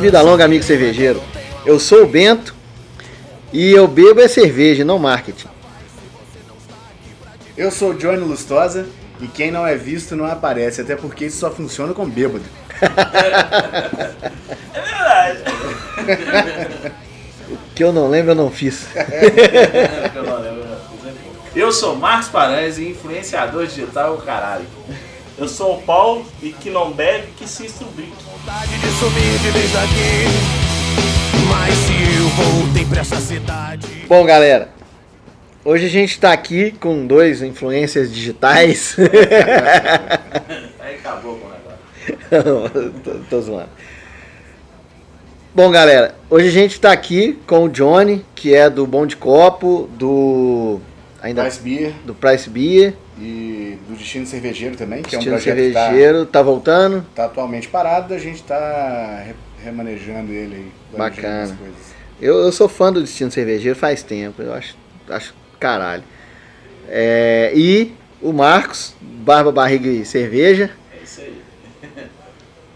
Vida longa, amigo cervejeiro. Eu sou o Bento e eu bebo é cerveja, não marketing. Eu sou o Johnny Lustosa e quem não é visto não aparece, até porque isso só funciona com bêbado. É verdade. O que eu não lembro, eu não fiz. Eu não lembro. Eu sou Marcos Paranhos e influenciador digital, caralho. Eu sou o Paulo e que não bebe, que se estrubique. Vontade de sumir de vez daqui. Mas se eu voltei pra essa cidade. Bom, galera, hoje a gente tá aqui com dois influências digitais. Aí acabou com o negócio. tô, tô zoando. Bom, galera, hoje a gente tá aqui com o Johnny, que é do Bom de Copo, do. Ainda. Price Beer Do Price Beer, e do Destino Cervejeiro também, que estilo é um projeto que tá, cervejeiro, tá voltando. tá atualmente parado, a gente tá re- remanejando ele aí. Bacana. Eu, eu sou fã do Destino Cervejeiro faz tempo, eu acho, acho caralho. É, e o Marcos, Barba, Barriga e Cerveja. É isso aí.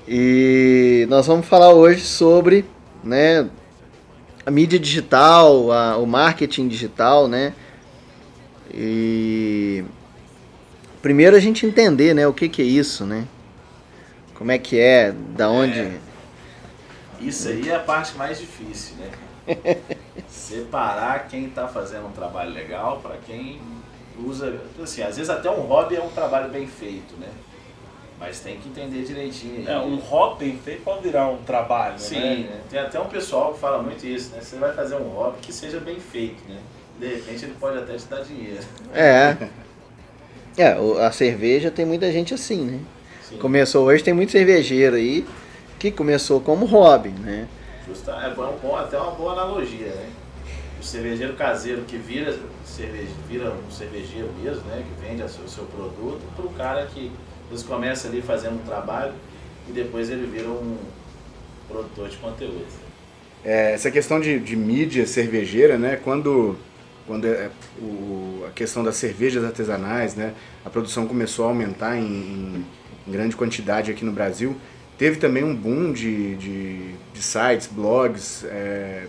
E nós vamos falar hoje sobre né, a mídia digital, a- o marketing digital, né? E primeiro a gente entender né, o que, que é isso, né? Como é que é, da onde. É. Isso aí é a parte mais difícil, né? Separar quem tá fazendo um trabalho legal para quem usa. Assim, às vezes até um hobby é um trabalho bem feito, né? Mas tem que entender direitinho. aí. É, um hobby bem feito pode virar um trabalho, Sim, né? né? tem até um pessoal que fala muito isso, né? Você vai fazer um hobby que seja bem feito, né? De repente ele pode até te dar dinheiro. É. É, a cerveja tem muita gente assim, né? Sim. Começou hoje, tem muito cervejeiro aí que começou como hobby, né? Justa, é bom, bom- até uma boa analogia, né? O cervejeiro caseiro que vira, cerveje, vira um cervejeiro mesmo, né? Que vende a seu- o seu produto, para o cara que eles começam ali fazendo um trabalho e depois ele vira um produtor de conteúdo. É, essa questão de, de mídia cervejeira, né? Quando, quando é, o, a questão das cervejas artesanais, né? A produção começou a aumentar em, em- grande quantidade aqui no Brasil. Teve também um boom de, de, de sites, blogs, é,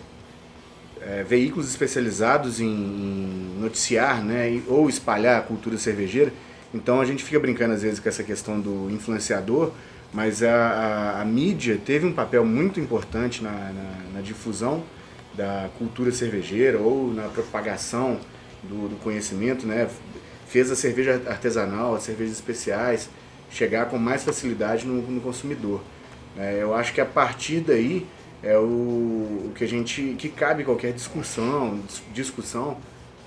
é, veículos especializados em, noticiar, né? Ou espalhar a cultura cervejeira. Então a gente fica brincando às vezes com essa questão do influenciador, mas a, a, a mídia teve um papel muito importante na, na, na difusão da cultura cervejeira ou na propagação do, do conhecimento, né? Fez a cerveja artesanal, as cervejas especiais chegar com mais facilidade no, no consumidor. né? eu acho que a partir daí é o, o que a gente que cabe qualquer discussão, dis- discussão,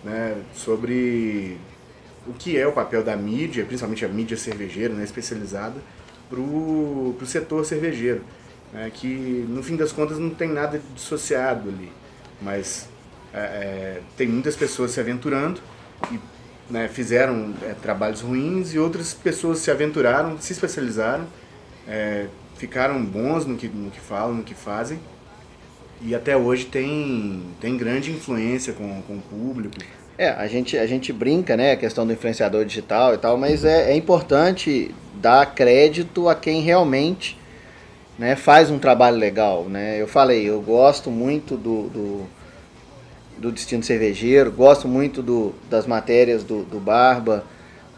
né? sobre o que é o papel da mídia, principalmente a mídia cervejeira, né, especializada, para o setor cervejeiro. Né, que no fim das contas não tem nada dissociado ali, mas é, é, tem muitas pessoas se aventurando e né, fizeram é, trabalhos ruins e outras pessoas se aventuraram, se especializaram, é, ficaram bons no que, no que falam, no que fazem e até hoje tem, tem grande influência com, com o público. É, a gente, a gente brinca, né, a questão do influenciador digital e tal, mas é, é importante dar crédito a quem realmente né, faz um trabalho legal, né? Eu falei, eu gosto muito do, do, do Destino Cervejeiro, gosto muito do, das matérias do, do Barba,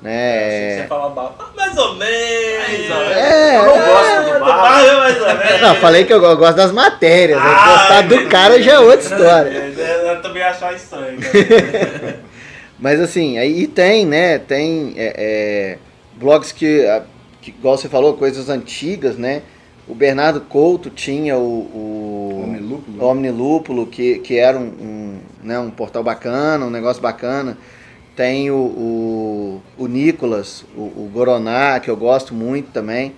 né? Você fala ba- ah, mais ou menos. Mais ou menos. É, Eu não é. gosto do bar. Ah, mais ou menos. Não, falei que eu go- gosto das matérias, né? Ah, gostar do cara já é outra história. É, é, Eu também achava estranho. né? Mas assim, aí tem, né? Tem é, é, blogs que, a- que, igual você falou, coisas antigas, né? O Bernardo Couto tinha o, o Omnilúpulo. Omnilúpulo, que, que era um, um, né, um portal bacana, um negócio bacana. Tem o, o, o Nicolas, o, o Goroná, que eu gosto muito também.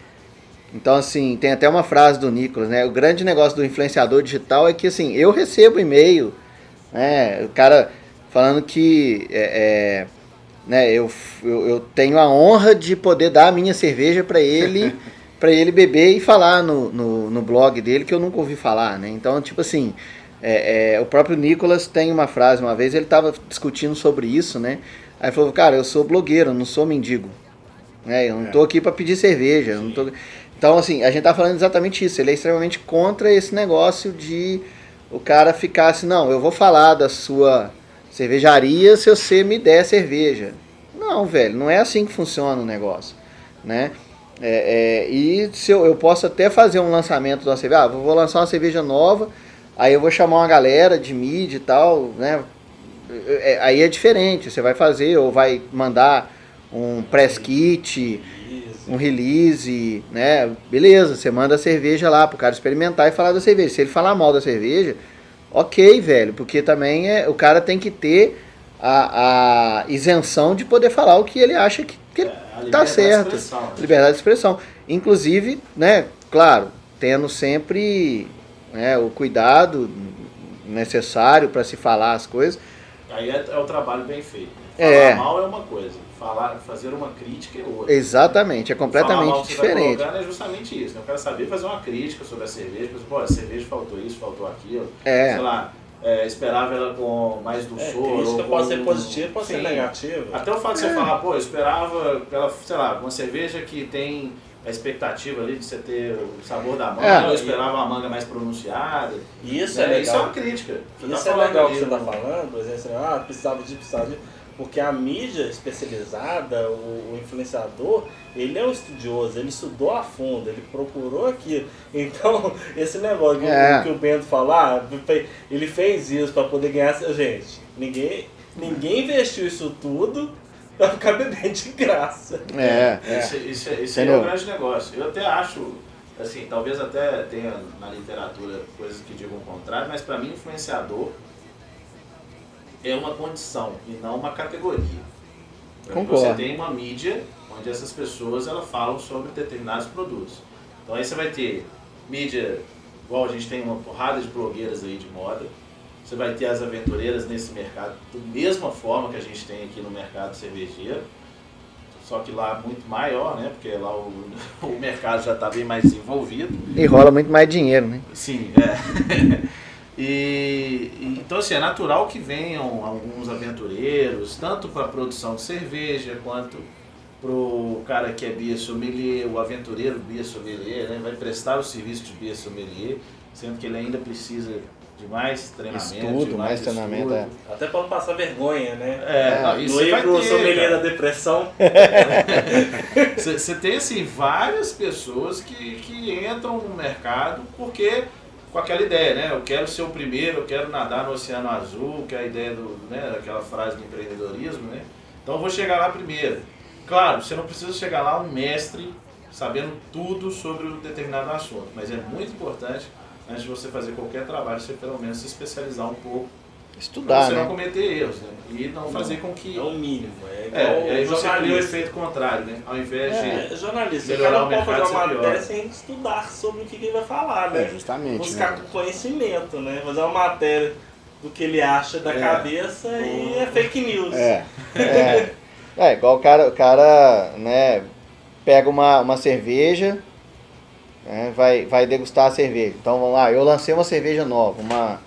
Então, assim, tem até uma frase do Nicolas, né? O grande negócio do influenciador digital é que, assim, eu recebo e-mail, né? O cara falando que é, é, né, eu, eu, eu tenho a honra de poder dar a minha cerveja para ele, para ele beber e falar no, no, no blog dele que eu nunca ouvi falar, né? Então, tipo assim, é, é, o próprio Nicolas tem uma frase, uma vez ele estava discutindo sobre isso, né? Aí falou, cara, eu sou blogueiro, não sou mendigo. né? eu não tô aqui para pedir cerveja, tô... Então, assim, a gente tá falando exatamente isso. Ele é extremamente contra esse negócio de o cara ficar assim, não, eu vou falar da sua cervejaria se você me der cerveja. Não, velho, não é assim que funciona o negócio, né? É, é, e se eu, eu posso até fazer um lançamento uma cerveja, ah, vou lançar uma cerveja nova, aí eu vou chamar uma galera de mídia e tal, né? É, aí é diferente, você vai fazer ou vai mandar um press kit, um release, né? Beleza, você manda a cerveja lá pro cara experimentar e falar da cerveja. Se ele falar mal da cerveja, ok, velho, porque também é, o cara tem que ter a, a isenção de poder falar o que ele acha que, que É, tá certo. né? Liberdade de expressão. Inclusive, né, claro, tendo sempre né, o cuidado necessário para se falar as coisas. Aí é, é o trabalho bem feito. né? É. Falar mal é uma coisa, falar, fazer uma crítica é outra. Exatamente, é mal completamente que você tá diferente. colocando é justamente isso. Né? Eu quero saber fazer uma crítica sobre a cerveja. Exemplo, pô, a cerveja faltou isso, faltou aquilo. É. Sei lá, é, esperava ela com mais É, dulçor. crítica ou pode ser positiva, pode ser Sim. negativa. Até o fato de você falar, pô, eu esperava, ela, sei lá, uma cerveja que tem a expectativa ali de você ter o sabor da manga, É. eu esperava uma manga mais pronunciada. Isso né? é legal. Isso é uma crítica. Você tá Isso é falando legal que você está falando, por exemplo, ah, precisava de, precisava de. Porque a mídia especializada, o, o influenciador, ele é um estudioso, ele estudou a fundo, ele procurou aquilo. Então, esse negócio que, o- É. que o Bento falar, ele fez isso para poder ganhar. Gente, ninguém, ninguém investiu isso tudo para ficar bebendo de graça. É, Isso, isso, é- isso aí é Entendeu? um grande negócio. Eu até acho, assim, talvez até tenha na literatura coisas que digam o contrário, mas para mim influenciador é uma condição e não uma categoria. Concordo. Você tem uma mídia onde essas pessoas elas falam sobre determinados produtos. Então aí você vai ter mídia, igual a gente tem uma porrada de blogueiras aí de moda. Você vai ter as aventureiras nesse mercado da mesma forma que a gente tem aqui no mercado cervejeiro. Só que lá muito maior, né? Porque lá o, o mercado já está bem mais desenvolvido. e rola muito mais dinheiro, né? Sim, é. e, e- então assim, é natural que venham alguns aventureiros, tanto para a produção de cerveja quanto pro cara que é Bia Sommelier, o aventureiro Bia Sommelier, né? vai prestar o serviço de Bia Sommelier, sendo que ele ainda precisa de mais treinamento, Estudo, de mais treinamento, é. Até para não passar vergonha, né? É, não, isso Não vai pro ter, sommelier cara. da depressão. Você você tem assim várias pessoas que, que entram no mercado porque com aquela ideia, né? Eu quero ser o primeiro, eu quero nadar no oceano azul, que é a ideia do, né, aquela frase do empreendedorismo, né? Então eu vou chegar lá primeiro. Claro, você não precisa chegar lá um mestre sabendo tudo sobre um determinado assunto, mas é muito importante antes de você fazer qualquer trabalho, você pelo menos se especializar um pouco Estudar, você não né? cometer erros, né? E não fazer com que É o mínimo. É, igual é, aí você cria o efeito contrário, né? Ao invés de É, jornalista, o Melhorar cara o não pode mercado, fazer uma matéria sem estudar sobre o que, ele vai falar, né? É, justamente. Buscar Né? conhecimento, né? Fazer uma matéria do que ele acha da É. cabeça e é fake news. É. É, é igual o cara, o cara né, pega uma, uma cerveja, né, vai, vai degustar a cerveja. Então vamos lá, eu lancei uma cerveja nova, uma,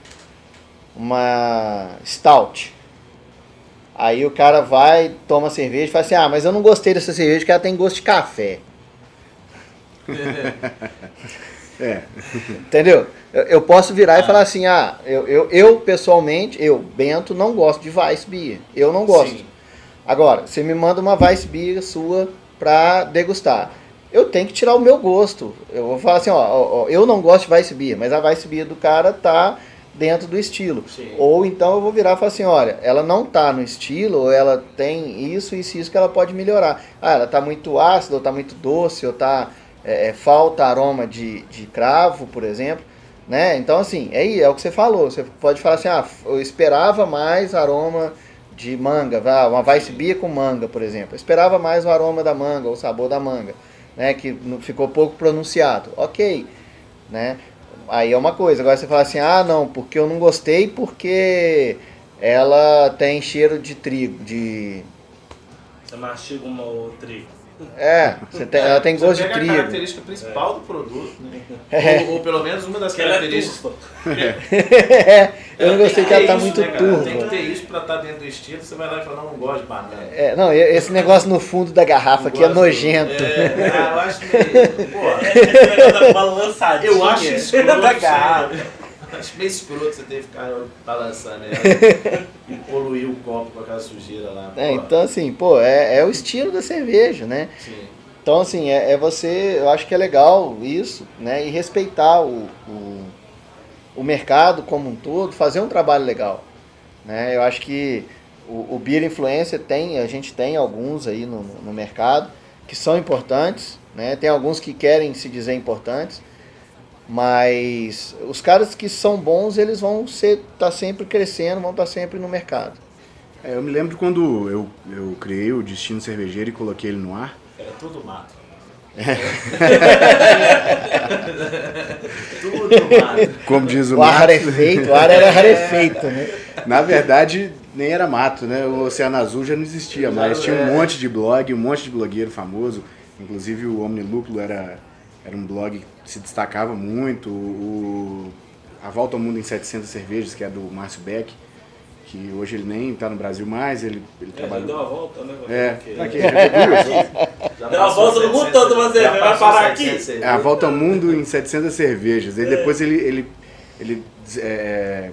uma stout. Aí o cara vai, toma a cerveja e fala assim, ah, mas eu não gostei dessa cerveja porque ela tem gosto de café. É. Entendeu? Eu, eu posso virar e falar assim, ah, eu, eu, eu pessoalmente, eu, Bento, não gosto de Weiss Beer. Eu não gosto. Sim. Agora, você me manda uma Weiss Beer sua pra degustar. Eu tenho que tirar o meu gosto. Eu vou falar assim, ó, ó, ó, eu não gosto de Weiss Beer, mas a Weiss Beer do cara tá dentro do estilo. Sim. Ou então eu vou virar e falar assim, olha, ela não tá no estilo, ou ela tem isso, isso, isso que ela pode melhorar. Ah, ela tá muito ácida, ou tá muito doce, ou tá é, é, falta aroma de, de cravo, por exemplo. Né? Então, assim, é, aí, é o que você falou. Você pode falar assim, ah, eu esperava mais aroma de manga, uma Weiss Beer com manga, por exemplo. Eu esperava mais o aroma da manga, o sabor da manga, né? Que ficou pouco pronunciado. Ok, né? Aí é uma coisa. Agora você fala assim, ah, não, porque eu não gostei porque ela tem cheiro de trigo, de... Você mastiga uma ou trigo. É, você tem- ela tem Você gosto de pega a trigo. característica principal do produto, né? É. Ou, ou pelo menos uma das Que ela é características. É, eu não gostei que ela ter tá isso, muito né, turva. Tem que ter isso pra estar dentro do estilo. Você vai lá e fala, não, não gosto de banana. É, não, esse negócio no fundo da garrafa Não aqui é nojento. É, ah, eu acho Esse negócio da balançadinha eu acho escroto. da você- garrafa. Acho escroto você ter que ficar balançando ela e poluir o copo com aquela sujeira lá. É, então assim, pô, é, é o estilo da cerveja, né? Sim. Então assim, é, é você, eu acho que é legal isso, né? E respeitar o, o, o mercado como um todo, fazer um trabalho legal. Né? Eu acho que o, o Beer Influencer tem, a gente tem alguns aí no, no mercado que são importantes, né? Tem alguns que querem se dizer importantes, mas os caras que são bons, eles vão ser tá sempre crescendo, vão estar sempre no mercado. É, eu me lembro quando eu, eu criei o Destino Cervejeiro e coloquei ele no ar. Era tudo mato. É. tudo mato. Como diz o O ar Max, rarefeito, o ar era rarefeito, né? Na verdade, nem era mato, né? O Oceano Azul já não existia, mas tinha um monte de blog, um monte de blogueiro famoso. Inclusive o Omnilúpulo era, era um blog que se destacava muito. O, a Volta ao Mundo em 700 Cervejas, que é do Márcio Beck, que hoje ele nem está no Brasil mais, ele, ele É, já trabalhou... deu uma volta, né? É, Porque- aqui, já? Já Deu uma passou volta no mundo 700 todo, mas já vai parar aqui? 700 É a Volta ao Mundo em 700 cervejas. E depois ele. ele, ele é,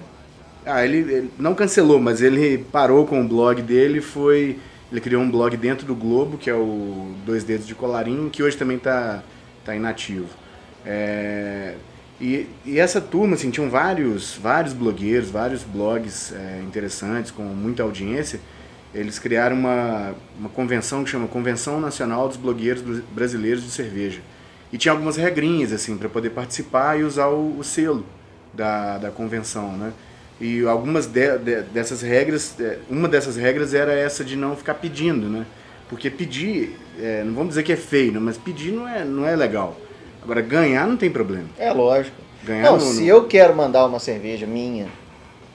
ah, ele, ele não cancelou, mas ele parou com o blog dele e foi. Ele criou um blog dentro do Globo, que é o Dois Dedos de Colarinho, que hoje também está tá inativo. É, e, e essa turma, assim, tinham vários, vários blogueiros, vários blogs é, interessantes, com muita audiência. Eles criaram uma, uma convenção que chama Convenção Nacional dos Blogueiros Bra- Brasileiros de Cerveja. E tinha algumas regrinhas, assim, para poder participar e usar o, o selo da, da convenção, né? E algumas de- de- dessas regras, é, uma dessas regras era essa de não ficar pedindo, né? Porque pedir, é, não vamos dizer que é feio, né? mas pedir não é, não é legal. Agora, ganhar não tem problema. É lógico. Ganhar Não, no- se no- eu quero mandar uma cerveja minha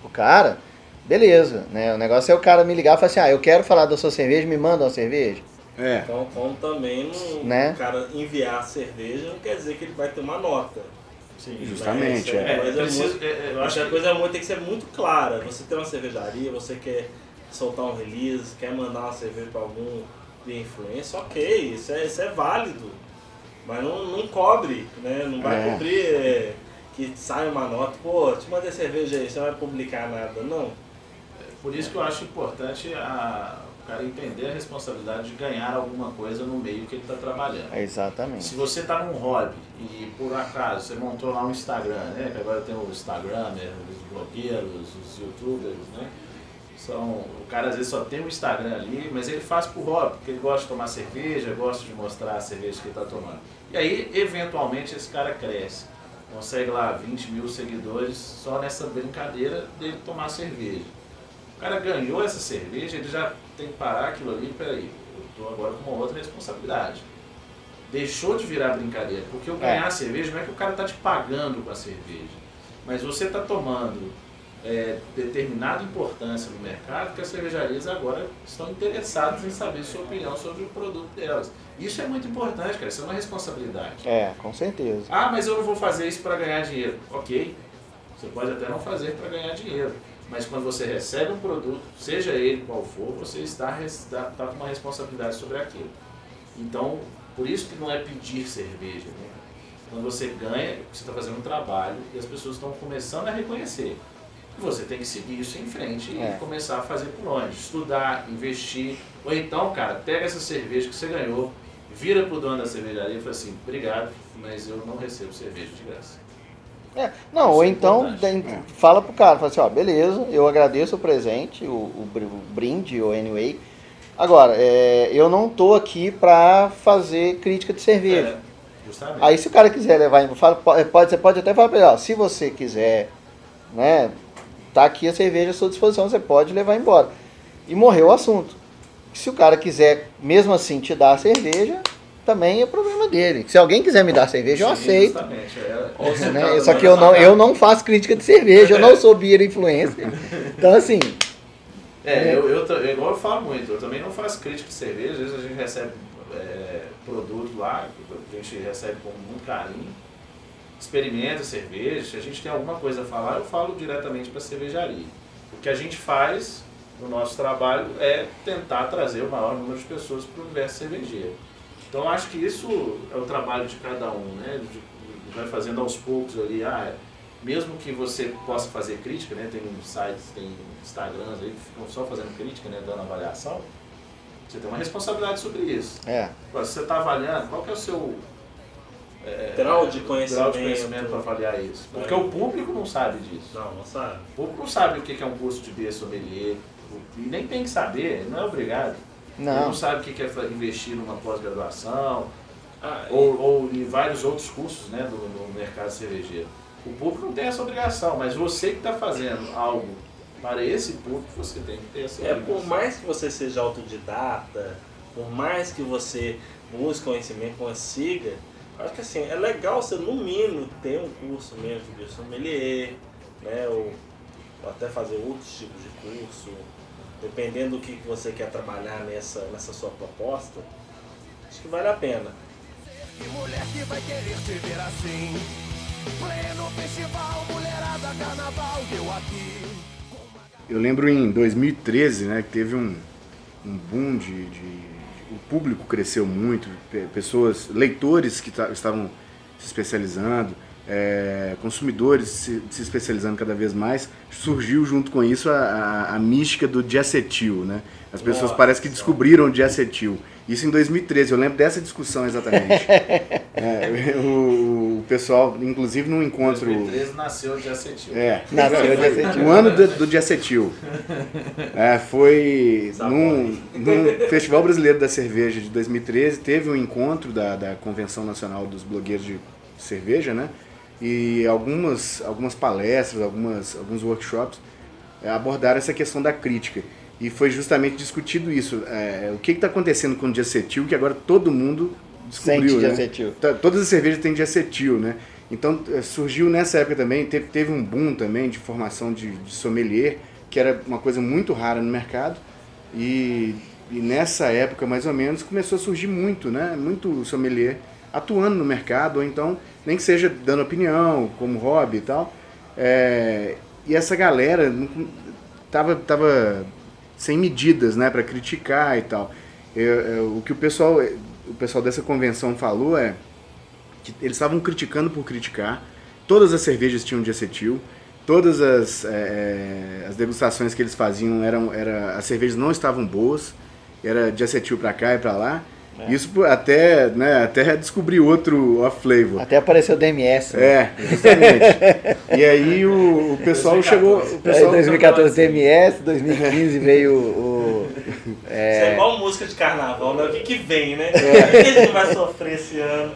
pro cara, beleza, né? O negócio é o cara me ligar e falar assim, ah, eu quero falar da sua cerveja, me manda uma cerveja. É, Então, como também não, Né? o cara enviar a cerveja não quer dizer que ele vai ter uma nota. Sim, Justamente, Né? Isso é. é, coisa preciso- muito, é, é, eu acho que a coisa muito, tem que ser muito clara. Você tem uma cervejaria, você quer soltar um release, quer mandar uma cerveja para algum de influência, ok, isso é, isso é válido. Mas não, não cobre, né? Não vai É. cobrir é, que sai uma nota, pô, te mandei cerveja aí, você não vai publicar nada. Não. Por isso que eu acho importante a, o cara entender a responsabilidade de ganhar alguma coisa no meio que ele está trabalhando. É exatamente. Se você está num hobby e por acaso você montou lá um Instagram, né? Que agora tem o Instagram, né? os blogueiros, os youtubers, né? São, o cara às vezes só tem um Instagram ali, mas ele faz por hobby, porque ele gosta de tomar cerveja, gosta de mostrar a cerveja que ele está tomando. E aí, eventualmente, esse cara cresce. Consegue lá 20 mil seguidores só nessa brincadeira dele tomar cerveja. O cara ganhou essa cerveja, ele já tem que parar aquilo ali, peraí, eu estou agora com uma outra responsabilidade. Deixou de virar brincadeira, porque o ganhar a cerveja não é que o cara está te pagando com a cerveja, mas você está tomando é, determinada importância no mercado que as cervejarias agora estão interessadas em saber sua opinião sobre o produto delas. Isso é muito importante, cara, isso é uma responsabilidade. É, com certeza. Ah, mas eu não vou fazer isso para ganhar dinheiro. Ok, você pode até não fazer para ganhar dinheiro, mas quando você recebe um produto, seja ele qual for, você está, está, está com uma responsabilidade sobre aquilo. Então, por isso que não é pedir cerveja. Né? Quando você ganha, você está fazendo um trabalho e as pessoas estão começando a reconhecer. Você tem que seguir isso em frente É. e começar a fazer por onde? Estudar, investir. Ou então, cara, pega essa cerveja que você ganhou, vira pro dono da cervejaria e fala assim, obrigado, mas eu não recebo cerveja de graça. É, não, Isso ou é então tem- fala pro cara, fala assim, ó, beleza, eu agradeço o presente, o, o br- o brinde, o anyway. Agora, é, eu não tô aqui pra fazer crítica de cerveja. É, justamente. Aí se o cara quiser levar, fala, pode, você pode até falar pra ele, ó, se você quiser, né, tá aqui a cerveja à sua disposição, você pode levar embora. E morreu o assunto. Se o cara quiser, mesmo assim, te dar a cerveja, também é problema dele. Se alguém quiser me dar cerveja, eu aceito. É, né? Só não que eu não, eu não faço crítica de cerveja, eu não sou beer influencer. Então, assim, É, eu, eu, ta- igual eu falo muito, eu também não faço crítica de cerveja, às vezes a gente recebe é, produto lá, a gente recebe com muito carinho, experimenta cerveja, se a gente tem alguma coisa a falar, eu falo diretamente para a cervejaria. O que a gente faz no nosso trabalho é tentar trazer o maior número de pessoas para o universo cervejeiro. Então eu acho que isso é o trabalho de cada um, né? De- vai fazendo aos poucos ali, ah, mesmo que você possa fazer crítica, né? Tem sites, tem Instagrams aí que ficam só fazendo crítica, né? Dando avaliação. Você tem uma responsabilidade sobre isso. É. Agora, se você está avaliando, qual que é o seu é, Grau de de conhecimento. conhecimento para avaliar isso? Porque É. o público não sabe disso. Não, não sabe. O público não sabe o que é um curso de beer sommelier. E nem tem que saber, não é obrigado. Ele Não. não sabe o que é investir numa pós-graduação, Ah, e- ou, ou em vários outros cursos né, do, do mercado cervejeiro. O público não tem essa obrigação, mas você que está fazendo algo para esse público, você tem que ter essa É, obrigação. por mais que você seja autodidata, por mais que você busque conhecimento, consiga, acho que assim, é legal você no mínimo ter um curso mesmo de sommelier, né? Ou, ou até fazer outros tipos de curso, dependendo do que você quer trabalhar nessa, nessa sua proposta, acho que vale a pena. Que mulher que vai querer te ver assim? Pleno festival, mulherada, carnaval, eu aqui. Eu lembro em 2013, né, que teve um, um boom de, de- O público cresceu muito, pe- pessoas, leitores que ta- estavam se especializando, é, consumidores se, se especializando cada vez mais. Surgiu junto com isso a, a, a mística do diacetil, né? As pessoas Nossa. parecem que descobriram o diacetil. Isso em 2013, eu lembro dessa discussão exatamente. É, o, o pessoal, inclusive num encontro... 2013 nasceu de acetil. É, Nasceu de acetil. o ano do, do diacetil. É, foi num, num Festival Brasileiro da Cerveja de 2013, teve um encontro da, da Convenção Nacional dos Blogueiros de Cerveja, né? E algumas, algumas palestras, algumas, alguns workshops é, abordaram essa questão da crítica. E foi justamente discutido isso. é, o que está acontecendo com o diacetil, que agora todo mundo descobriu, Sente né? diacetil. Tá- Todas as cervejas têm diacetil, né? Então eh, surgiu nessa época também, teve, teve um boom também de formação de, de sommelier, que era uma coisa muito rara no mercado. E, e nessa época, mais ou menos, começou a surgir muito, né? Muito sommelier atuando no mercado, ou então, nem que seja dando opinião, como hobby e tal. É, e essa galera tava, tava sem medidas, né, para criticar e tal. Eu- eu- o que o pessoal, o pessoal dessa convenção falou é que eles estavam criticando por criticar. Todas as cervejas tinham diacetil. Todas as, é, as degustações que eles faziam eram, era, as cervejas não estavam boas. Era diacetil para cá e para lá. Isso por- até, né, até descobrir outro off flavor. Até apareceu o DMS. né? É, justamente. e aí o, o pessoal chegou. O pessoal, 2014 DMS, 2015 veio o. Isso é É, igual música de carnaval, né? O que, que vem, né? O que, que a gente vai sofrer esse ano?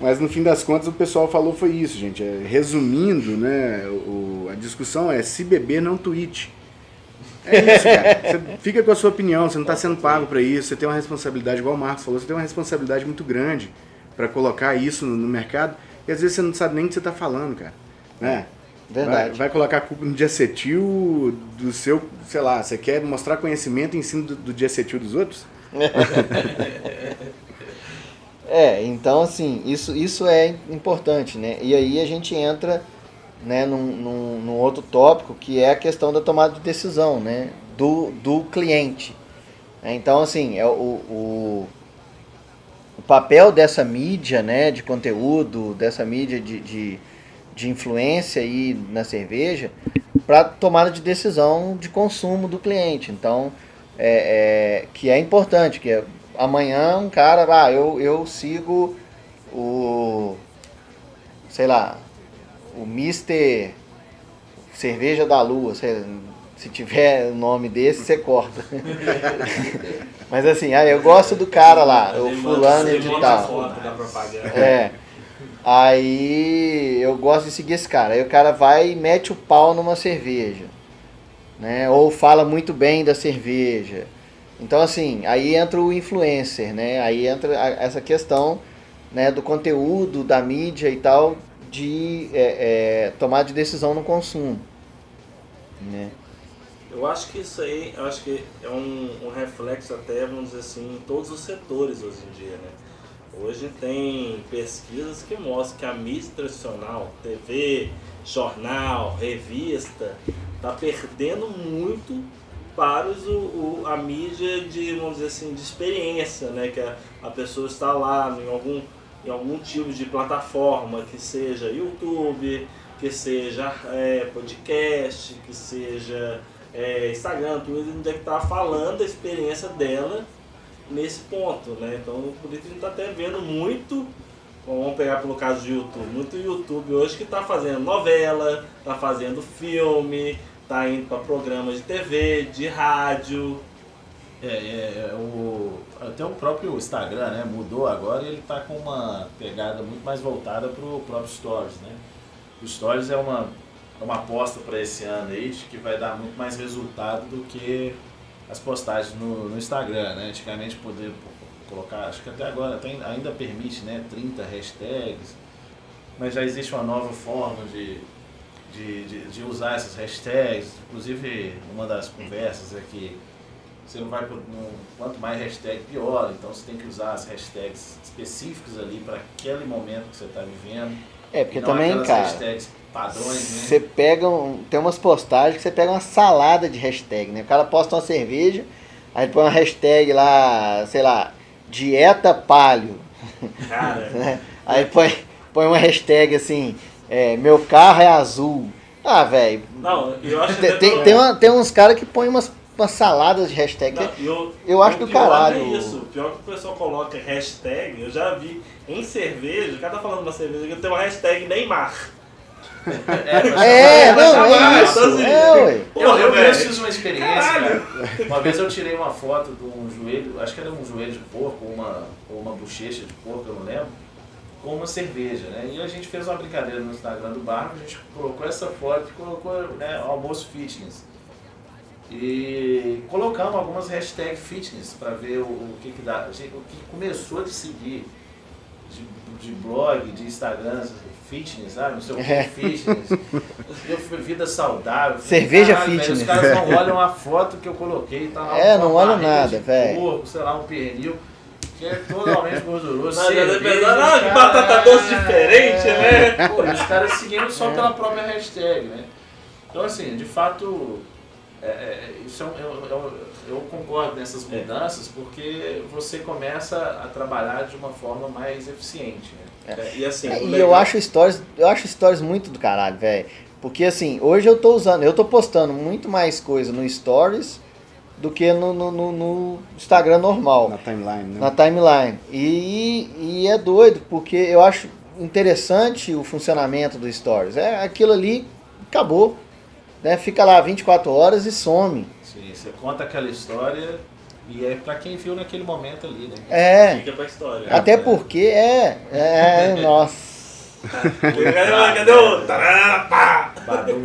Mas no fim das contas o pessoal falou foi isso, gente. É, resumindo, né, o, a discussão é se beber não tweet. É isso, cara. Você fica com a sua opinião, você não está sendo pago para isso, você tem uma responsabilidade, igual o Marcos falou, você tem uma responsabilidade muito grande para colocar isso no, no mercado e às vezes você não sabe nem o que você está falando, cara. Né? Verdade. Vai, vai colocar a culpa no diacetil do seu, sei lá, você quer mostrar conhecimento em cima do, do diacetil dos outros? É, então assim, isso, isso é importante, né? E aí a gente entra né, num, num, num outro tópico que é a questão da tomada de decisão, né? Do, do cliente. É, Então, assim, é o, o, o papel dessa mídia, né, de conteúdo, dessa mídia de, de, de influência aí na cerveja, para tomada de decisão de consumo do cliente. Então, é, é, que é importante, que é, amanhã um cara, ah, eu, eu sigo o, sei lá, o Mister Cerveja da Lua, sei- se tiver o nome desse, você corta. Mas assim, ah, eu gosto do cara lá, o fulano de manda tal. É. Aí eu gosto de seguir esse cara. Aí o cara vai e mete o pau numa cerveja. Né? Ou fala muito bem da cerveja. Então assim, aí entra o influencer, né? Aí entra essa questão né, do conteúdo, da mídia e tal, de é, é, tomar de decisão no consumo. Né? Eu acho que isso aí, eu acho que é um, um reflexo até, vamos dizer assim, em todos os setores hoje em dia, né? Hoje tem pesquisas que mostram que a mídia tradicional, TV, jornal, revista, está perdendo muito para os, o, a mídia de, vamos dizer assim, de experiência, né? Que a, a pessoa está lá em algum, em algum tipo de plataforma, que seja YouTube, que seja é, podcast, que seja é, Instagram, Twitter, onde é que está falando a experiência dela nesse ponto, né? Então por isso a gente está até vendo muito, vamos pegar pelo caso do YouTube, muito YouTube hoje que está fazendo novela, está fazendo filme, está indo para programas de TV, de rádio. É, é, é, o, até o próprio Instagram né, mudou agora e ele está com uma pegada muito mais voltada para o próprio Stories. Né? O Stories é uma, é uma aposta para esse ano aí de que vai dar muito mais resultado do que as postagens no, no Instagram. Né? Antigamente poder colocar, acho que até agora tem, ainda permite né, 30 hashtags, mas já existe uma nova forma de, de, de, de usar essas hashtags. Inclusive, uma das conversas é que você não vai pro- no, quanto mais hashtag pior, então você tem que usar as hashtags específicas ali para aquele momento que você está vivendo. É, porque não também, cara, hashtags padrões, né? você pega um, tem umas postagens que você pega uma salada de hashtag, né? O cara posta uma cerveja, aí põe uma hashtag lá, sei lá, dieta palio, Cara, né? Aí põe, põe uma hashtag assim, é, meu carro é azul. Ah, velho, não, eu acho tem, até tem, tem uma- tem uns caras que põem umas, umas saladas de hashtag. Não, eu, eu acho o do pior caralho. É isso. Pior que o pessoal coloca hashtag, eu já vi em cerveja, o cara tá falando uma cerveja que tem uma hashtag Neymar. É, É, não, é isso. assim, É. Eu, eu mesmo fiz uma experiência, cara. Uma vez eu tirei uma foto de um joelho, acho que era um joelho de porco ou uma, ou uma bochecha de porco, eu não lembro, com uma cerveja, né? E a gente fez uma brincadeira no Instagram do bar, a gente colocou essa foto e colocou né, almoço fitness. E colocamos algumas hashtags fitness para ver o, o que, que dá. Gente, O que começou de seguir de, de blog, de Instagram, fitness, sabe? Não sei o que, É. fitness. Eu fui vida saudável. Cerveja Caralho, fitness. Os caras não olham a foto que eu coloquei, tá lá É, não olham nada, velho. porco, sei lá, um pernil, que é totalmente gorduroso. Não, cerveja, não, cara, batata doce diferente, né? Pô, e os caras seguindo só pela própria hashtag, né? Então, assim, de fato, é, é, isso é um- eu, eu, eu concordo nessas mudanças porque você começa a trabalhar de uma forma mais eficiente, né? É, E assim, É, E legal- eu acho stories, eu acho stories muito do caralho, velho. Porque assim, hoje eu tô usando, eu tô postando muito mais coisa no stories do que no, no, no- no Instagram normal, Na timeline, né? na timeline. E, e é doido, porque eu acho interessante o funcionamento do stories. É aquilo ali, acabou. Né? Fica lá 24 horas e some. Assim, você conta aquela história e é pra quem viu naquele momento ali, né? É. Fica pra história. Até porque é. É, nossa. Pá! Badum.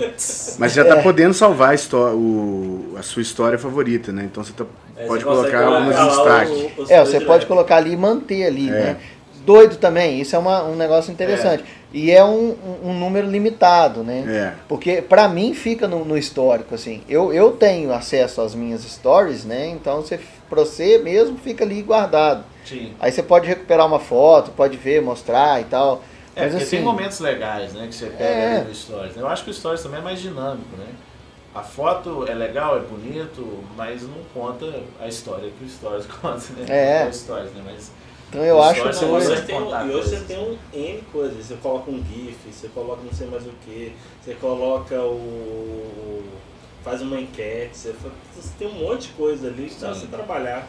Mas já tá É. podendo salvar a, histó- o- a sua história favorita, né? Então você tá- É, pode você colocar alguns destaques. É, você direto. pode colocar ali e manter ali, É. né? Doido também, isso é uma- um negócio interessante. E é um, um- um número limitado, né? É. Porque pra mim fica no, no histórico, assim. Eu, eu tenho acesso às minhas stories, né? Então você, pra você mesmo fica ali guardado. Sim. Aí você pode recuperar uma foto, pode ver, mostrar e tal. É, Mas porque assim, tem momentos legais, né, que você pega É. ali no Stories. Eu acho que o Stories também é mais dinâmico, né? A foto é legal, é bonito, mas não conta a história que o Stories conta, né? É. Não o Stories, né? Mas então eu acho Não, hoje doido. você tem, um- Contar e hoje você tem um N coisas. Você coloca um GIF, você coloca não sei mais o que, você coloca o. faz uma enquete, você, você tem um monte de coisa ali pra você trabalhar.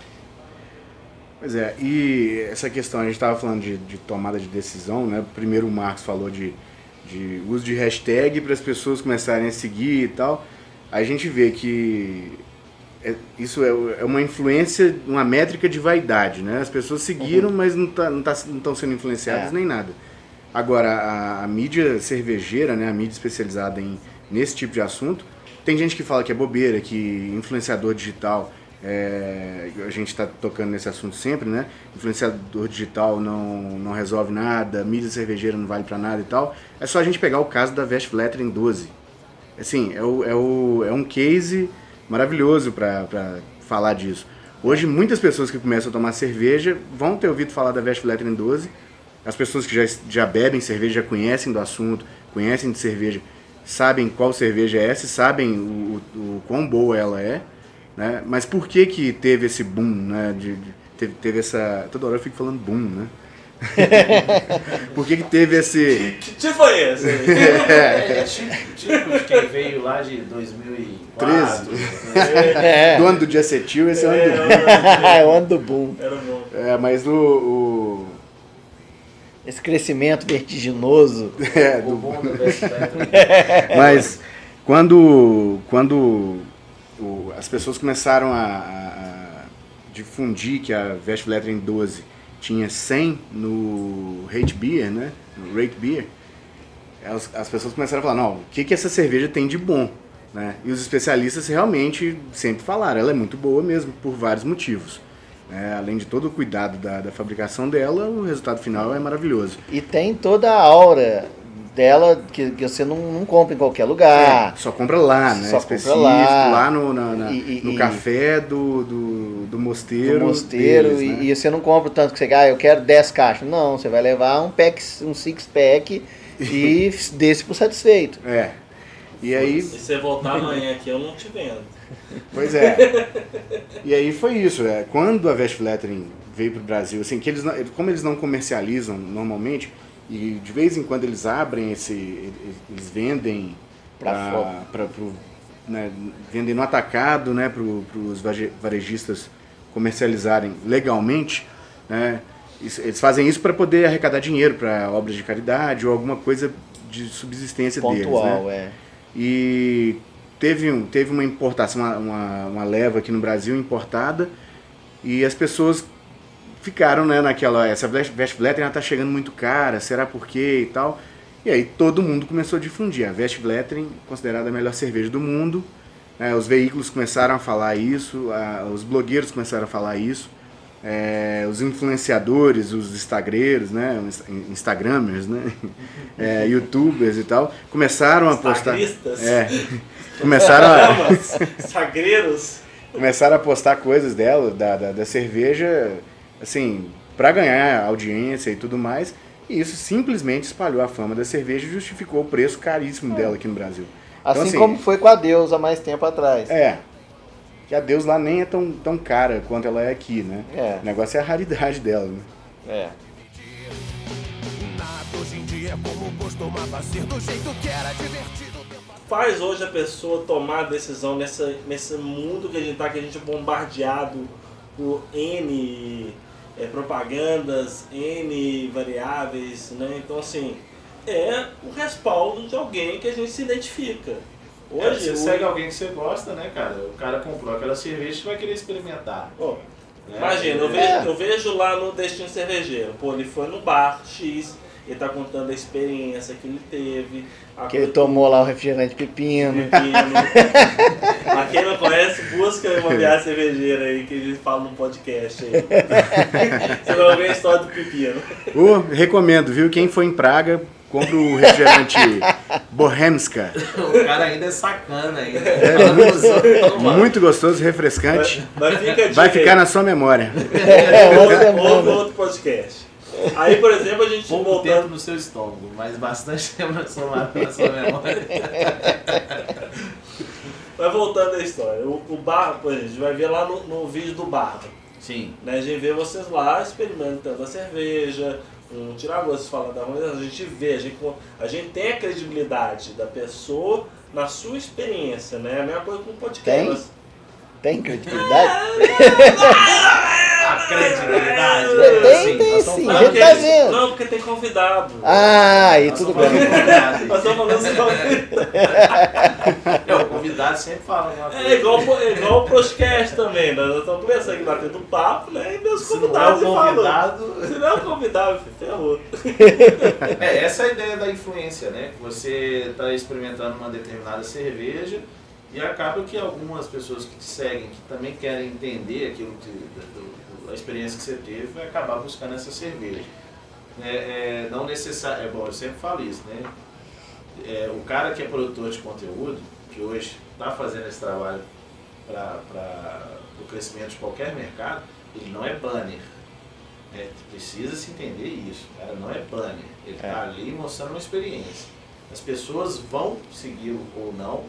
Pois é, e essa questão, a gente estava falando de, de tomada de decisão, né? Primeiro o Marcos falou de, de uso de hashtag para as pessoas começarem a seguir e tal. Aí a gente vê que é- isso é, é uma influência, uma métrica de vaidade, né? As pessoas seguiram, mas não estão não tá, não tão sendo influenciadas É. nem nada. Agora, a, a mídia cervejeira, né? A mídia especializada em, nesse tipo de assunto, tem gente que fala que é bobeira, que influenciador digital é, a gente está tocando nesse assunto sempre, né? Influenciador digital não, não resolve nada, mídia cervejeira não vale para nada e tal. É só a gente pegar o caso da Vest em 12. Assim, é, o, é, o, é um case maravilhoso para falar disso. Hoje, muitas pessoas que começam a tomar cerveja vão ter ouvido falar da Westfletering 12. As pessoas que já, já bebem cerveja, já conhecem do assunto, conhecem de cerveja, sabem qual cerveja é essa, sabem o, o, o quão boa ela é. Né? Mas por que que teve esse boom, né? De, de, teve, teve essa... Toda hora eu fico falando boom, né? por que que teve esse... Que tipo foi esse? É, é tipo, tipo de quem veio lá de 2004. 13. né? Do ano do dia cetil, esse é o ano do boom. é o ano do boom. Era bom. É, mas o... o Esse crescimento vertiginoso. é, do. Mas quando, quando o- as pessoas começaram a, a- a difundir que a Westfletering 12 tinha 100 no Rate Beer, né? No Rate Beer, as, as pessoas começaram a falar, não, o que, que essa cerveja tem de bom? Né? E os especialistas realmente sempre falaram, ela é muito boa mesmo, por vários motivos. né? além de todo o cuidado da, da fabricação dela, o resultado final é maravilhoso. E tem toda a aura dela que, que você não, não compra em qualquer lugar. É, só compra lá, né? Só compra Específico, lá. lá, no, na- na- E- e- no café do, do, do mosteiro. do mosteiro deles, e, né? e você não compra o tanto que você ah, eu quero 10 caixas. Não, você vai levar um pack, um six pack e desse por satisfeito. É. E aí, Se você voltar amanhã aqui, eu não te vendo. pois é. e aí foi isso. É, quando a Westfletering veio para o Brasil, assim, que eles não- como eles não comercializam normalmente, e de vez em quando eles abrem esse. Eles vendem pro, né, vendem no atacado né, para os varejistas comercializarem legalmente, né, eles fazem isso para poder arrecadar dinheiro para obras de caridade ou alguma coisa de subsistência deles. Pontual, Né? é. E teve, um, teve uma importação, uma, uma, uma leva aqui no Brasil importada e as pessoas ficaram né, naquela, essa Westfletering está chegando muito cara, será por quê e tal. E aí todo mundo começou a difundir. A Westfletering, considerada a melhor cerveja do mundo, né, os veículos começaram a falar isso, a- os blogueiros começaram a falar isso, é, os influenciadores, os instagreiros, né, instagramers, né, é, youtubers e tal, começaram a postar... É, começaram a, Damas, sagreiros. começaram a postar coisas dela, da, da, da cerveja, assim, para ganhar audiência e tudo mais. E isso simplesmente espalhou a fama da cerveja e justificou o preço caríssimo dela aqui no Brasil. Assim, Então, assim, como foi com a Deus há mais tempo atrás. É. Que a Deus lá nem é tão, tão cara quanto ela é aqui, né? É. O negócio é a raridade dela, né? É. É Faz hoje a pessoa tomar a decisão nessa, nesse mundo que a gente tá, que a gente é bombardeado por N é, propagandas, N variáveis, né? Então assim, é o respaldo de alguém que a gente se identifica. Hoje Hoje, você segue alguém que você gosta, né, cara? O cara comprou aquela cerveja e vai querer experimentar. Pô, né? Imagina, eu É. vejo, eu vejo lá no Destino Cervejeiro, pô, ele foi no bar X, ele tá contando a experiência que ele teve. a Que ele tomou lá o refrigerante pepino. pepino. Pra quem não conhece, busca uma viagem cervejeira aí que a gente fala no podcast aí. Você vai ver a história do pepino. Ô, recomendo, viu? Quem for em Praga, compra o refrigerante Bohemska. O cara ainda é sacana ainda. É Falando pros outros tomar. Muito gostoso, refrescante. Mas fica a dica Vai ficar aí. na sua memória. É, Ouve outro podcast. Aí, por exemplo, a gente Pouco voltando. tempo no seu estômago, mas bastante tempo na sua, na sua memória. Mas voltando à história, o, o bar, por exemplo, a gente vai ver lá no, no vídeo do Barba. Sim. Né? A gente vê vocês lá experimentando a cerveja, um tiragosto falando da ruim, a gente vê, a gente, a gente tem a credibilidade da pessoa na sua experiência, né? A mesma coisa com o podcast. Tem? Tem credibilidade? A credibilidade. Tem, assim, tem nós estamos sim, Não, a gente porque, tá vendo. não, porque tem convidado. Ah, nós tudo bem. Nós estamos falando só... É, o convidado sempre fala. É igual, é igual o podcast também, né? nós estamos conversando aqui batendo papo, né? E meus Se não é convidados convidado, Se não é o convidado, ferrou. É, essa é a ideia da influência, né? Que você está experimentando uma determinada cerveja e acaba que algumas pessoas que te seguem, que também querem entender aquilo que, do- a experiência que você teve, vai acabar buscando essa cerveja. É, é, não necessário, é bom, eu sempre falo isso, né? É, o cara que é produtor de conteúdo, que hoje está fazendo esse trabalho para o crescimento de qualquer mercado, ele não é banner. É, precisa se entender isso. O cara não é banner. Ele está É. ali mostrando uma experiência. As pessoas vão seguir ou não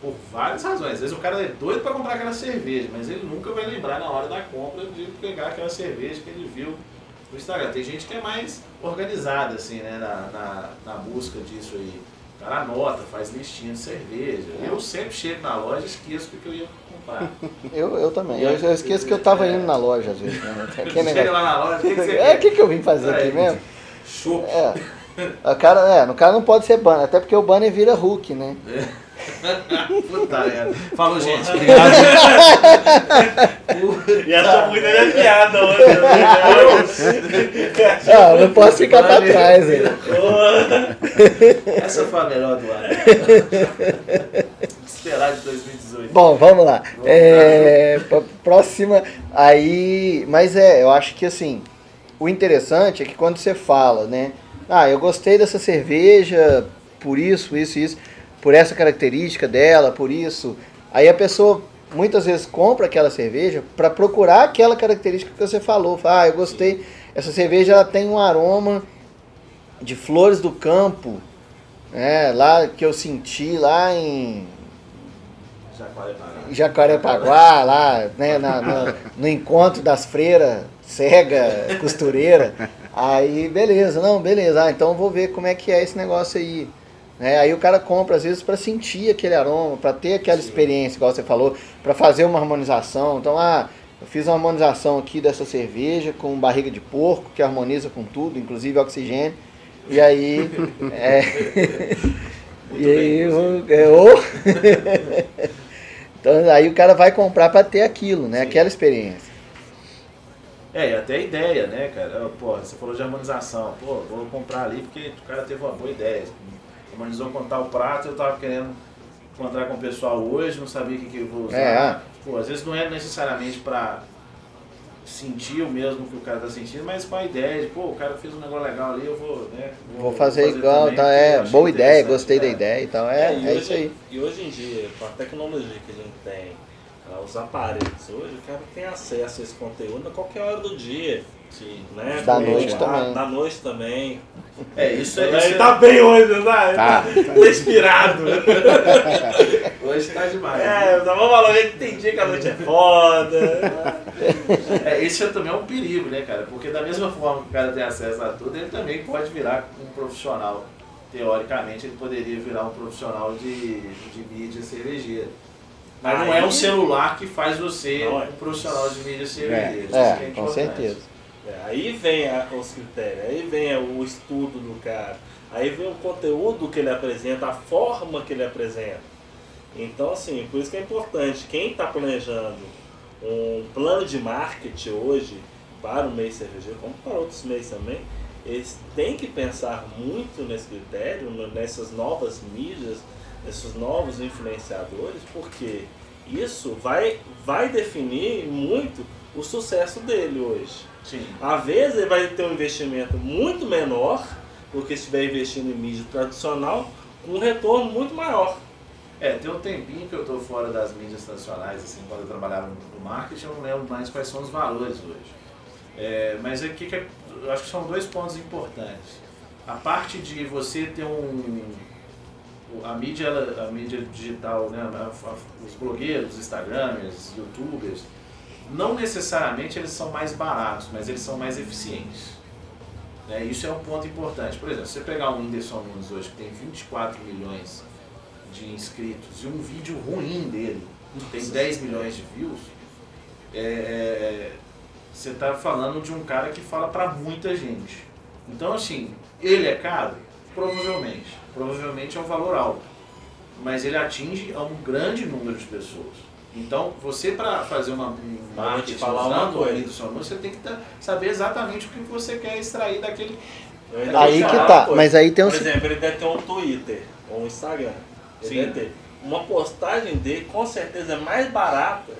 por várias razões. Às vezes o cara é doido para comprar aquela cerveja, mas ele nunca vai lembrar na hora da compra de pegar aquela cerveja que ele viu no Instagram. Tem gente que é mais organizada assim, né, na, na, na busca disso aí. O cara anota, faz listinha de cerveja. Eu sempre chego na loja e esqueço o que eu ia comprar. Eu, eu também. Eu, eu esqueço que eu tava indo na loja às vezes. Né? Chega lá na loja, o que, que você É, o que, que eu vim fazer aqui Aí, mesmo? Chopp. É. O cara, é, no cara não pode ser banner, até porque o banner vira Hulk, né? Puta merda. Falou, gente. Obrigado. E essa muita minha piada hoje. né? Ah, eu não posso ficar pra trás. Essa foi a melhor do ano. Esperar de 2018. Bom, vamos lá. É, p- próxima, aí, mas é, eu acho que assim, o interessante é que quando você fala, né? Ah, eu gostei dessa cerveja por isso, isso, isso, por essa característica dela, por isso. Aí a pessoa muitas vezes compra aquela cerveja para procurar aquela característica que você falou. Fala, Ah, eu gostei. Essa cerveja ela tem um aroma de flores do campo, né? Lá que eu senti lá em Jacarepaguá. lá, né, na- na- no encontro das freiras, cega, costureira. Aí, beleza, não, beleza, ah, então eu vou ver como é que é esse negócio aí. Né, aí o cara compra, às vezes, para sentir aquele aroma, para ter aquela experiência, igual você falou, para fazer uma harmonização. Então, ah, eu fiz uma harmonização aqui dessa cerveja com barriga de porco, que harmoniza com tudo, inclusive oxigênio. E aí. é, e aí, inclusive. o- é, então aí o cara vai comprar para ter aquilo, né? Sim. Aquela experiência. É, e até a ideia, né, cara? Pô, você falou de harmonização. Pô, vou comprar ali porque o cara teve uma boa ideia. Harmonizou com tal prato, eu tava querendo encontrar com o pessoal hoje, não sabia o que, que eu vou usar. É. Pô, às vezes não é necessariamente pra sentir o mesmo que o cara tá sentindo, mas com a ideia de, pô, o cara fez um negócio legal ali, eu vou, né? Vou fazer igual, também, tá? É, boa ideia, gostei da é. ideia e tal. É, e é hoje, isso aí. E hoje em dia, com a tecnologia que a gente tem, ah, os aparelhos, hoje o cara tem acesso a esse conteúdo a qualquer hora do dia. Sim. Né? Da Pô, noite ah, também. Da noite também. É, isso é. Ele Isso tá bem hoje, né? Tá, Tá inspirado. é hoje tá demais. É, nós vamos falar que tem dia que a noite é foda. É, esse é também um perigo, né, cara? Porque da mesma forma que o cara tem acesso a tudo, ele também pode virar um profissional. Teoricamente, ele poderia virar um profissional de, de mídia cervejeira. Mas não é um celular que faz você Não é. um profissional de mídia cervejeira. Isso que É, é com certeza. É, aí vem a- os critérios, aí vem o estudo do cara, aí vem o conteúdo que ele apresenta, a forma que ele apresenta. Então, assim, por isso que é importante, quem está planejando um plano de marketing hoje para o mês cervejeiro, como para outros meses também, eles têm que pensar muito nesse critério, nessas novas mídias, nesses novos influenciadores, porque isso vai, vai definir muito o sucesso dele hoje. Sim. Às vezes ele vai ter um investimento muito menor do que se estiver investindo em mídia tradicional, com um retorno muito maior. É, tem um tempinho que eu tô fora das mídias tradicionais, assim, quando eu trabalhava no marketing, eu não lembro mais quais são os valores hoje. É, mas aqui que é- eu acho que são dois pontos importantes. A parte de você ter um. A mídia, a mídia digital, né, os blogueiros, os instagramers, youtubers, não necessariamente eles são mais baratos, mas eles são mais eficientes. Né? Isso é um ponto importante. Por exemplo, se você pegar um Whindersson Nunes hoje que tem 24 milhões de inscritos e um vídeo ruim dele tem 10 milhões de views, é, é, você está falando de um cara que fala para muita gente. Então, assim, ele é caro? Provavelmente. Provavelmente é um valor alto. Mas ele atinge a um grande número de pessoas. Então, você para fazer uma, um marketing falar uma usando coisa. Whindersson Nunes, você tem que tá- saber exatamente o que você quer extrair daquele... Aí que tá, coisa. mas aí tem um. Por exemplo, ele deve ter um Twitter ou um Instagram. Ele Sim. deve ter. Uma postagem dele com certeza é mais barata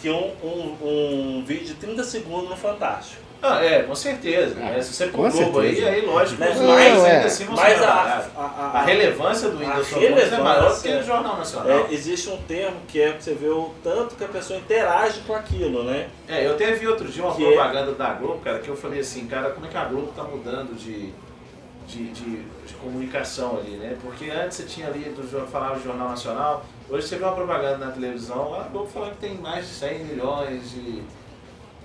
que um, um, um vídeo de 30 segundos no Fantástico. Ah, é, com certeza. Ah, né? Se você com pôr Globo aí, aí lógico, Mas- Não, é. ainda assim Mas a, trabalhados. a, A relevância do a Whindersson Nunes é maior do que relevância- o Jornal Nacional. é, existe um termo que é você ver o tanto que a pessoa interage com aquilo, né? É, eu até vi outro dia uma Que é- propaganda da Globo, cara, que eu falei assim, cara, como é que a Globo tá mudando de, de, de, de comunicação ali, né? Porque antes você tinha ali, do, falava de Jornal Nacional, hoje você vê uma propaganda na televisão, a Globo falando que tem mais de 100 milhões de,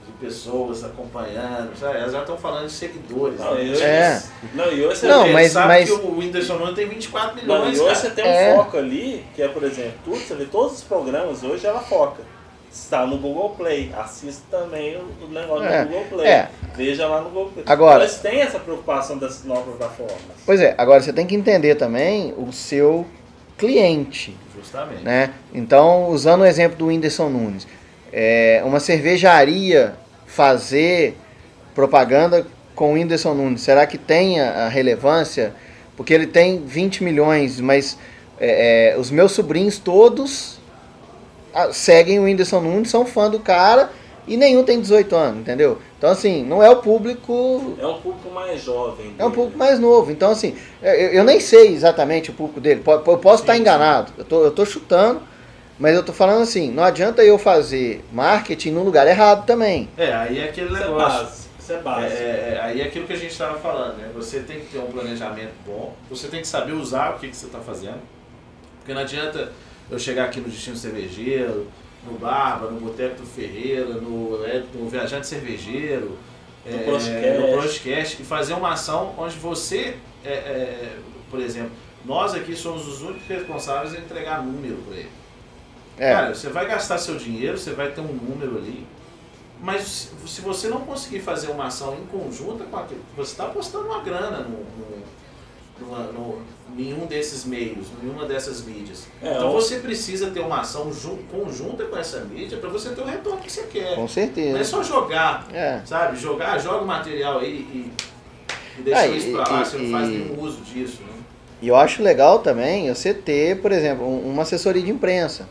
de pessoas acompanhando, sabe? Elas já estão falando de seguidores, Não, né? e hoje, É. não, e hoje você Não, vê- mas- sabe mas- que o Whindersson Nunes tem 24 Não, milhões, e hoje cara. você tem um É. foco ali, que é, por exemplo, tudo, você vê todos os programas hoje ela foca. Está no Google Play. Assista também o, negócio É, no Google Play. é. Veja lá no Google Play. Agora- Eles têm essa preocupação dessas novas plataformas. Pois é, agora você tem que entender também o seu cliente. Justamente. né? Então, usando o exemplo do Whindersson Nunes, é, uma cervejaria fazer propaganda com o Whindersson Nunes, será que tem a, relevância? Porque ele tem 20 milhões, mas é, é, os meus sobrinhos todos seguem o Whindersson Nunes, são fã do cara e nenhum tem 18 anos, entendeu? Então, assim, não é o público É um público mais jovem. é um dele. pouco mais novo. Então, assim, eu, eu nem sei exatamente o público dele. Eu posso estar Sim, enganado. Eu tô, eu tô chutando, mas eu tô falando assim, não adianta eu fazer marketing no lugar errado também. É, aí é aquele Isso é negócio. básico. Isso é É, básico. é, é, aí é aquilo que a gente estava falando, né? Você tem que ter um planejamento bom, você tem que saber usar o que, que você está fazendo. Porque não adianta eu chegar aqui no Destino Cervejeiro, no Barba, no Boteco do Ferreira, no, é, no Viajante Cervejeiro, No é, no e fazer uma ação onde você, é, é, por exemplo, nós aqui somos os únicos responsáveis em entregar número para ele. É, Cara, você vai gastar seu dinheiro, você vai ter um número ali, mas se- você não conseguir fazer uma ação em conjunta com aquilo, você está apostando uma grana no, no, no- em um desses meios, em uma dessas mídias. É, então você precisa ter uma ação jun- conjunta com essa mídia para você ter o retorno que você quer. com Não é certeza. só jogar, É. sabe? Jogar, joga o material aí e, e deixa Ah, isso pra lá, e- você não faz nenhum uso disso. Né? E eu acho legal também você ter, por exemplo, um- uma assessoria de imprensa.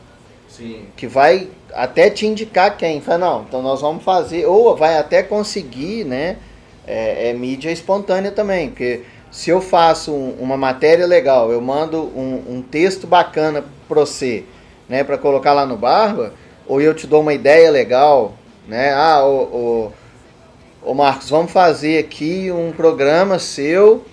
Sim. que vai até te indicar quem. Fala, não, então nós vamos fazer, ou vai até conseguir, né, é, é mídia espontânea também, porque se eu faço um- uma matéria legal, eu mando um, um texto bacana para você, né, para colocar lá no Barba, ou eu te dou uma ideia legal, né, ah, o, o, Marcos, vamos fazer aqui um programa seu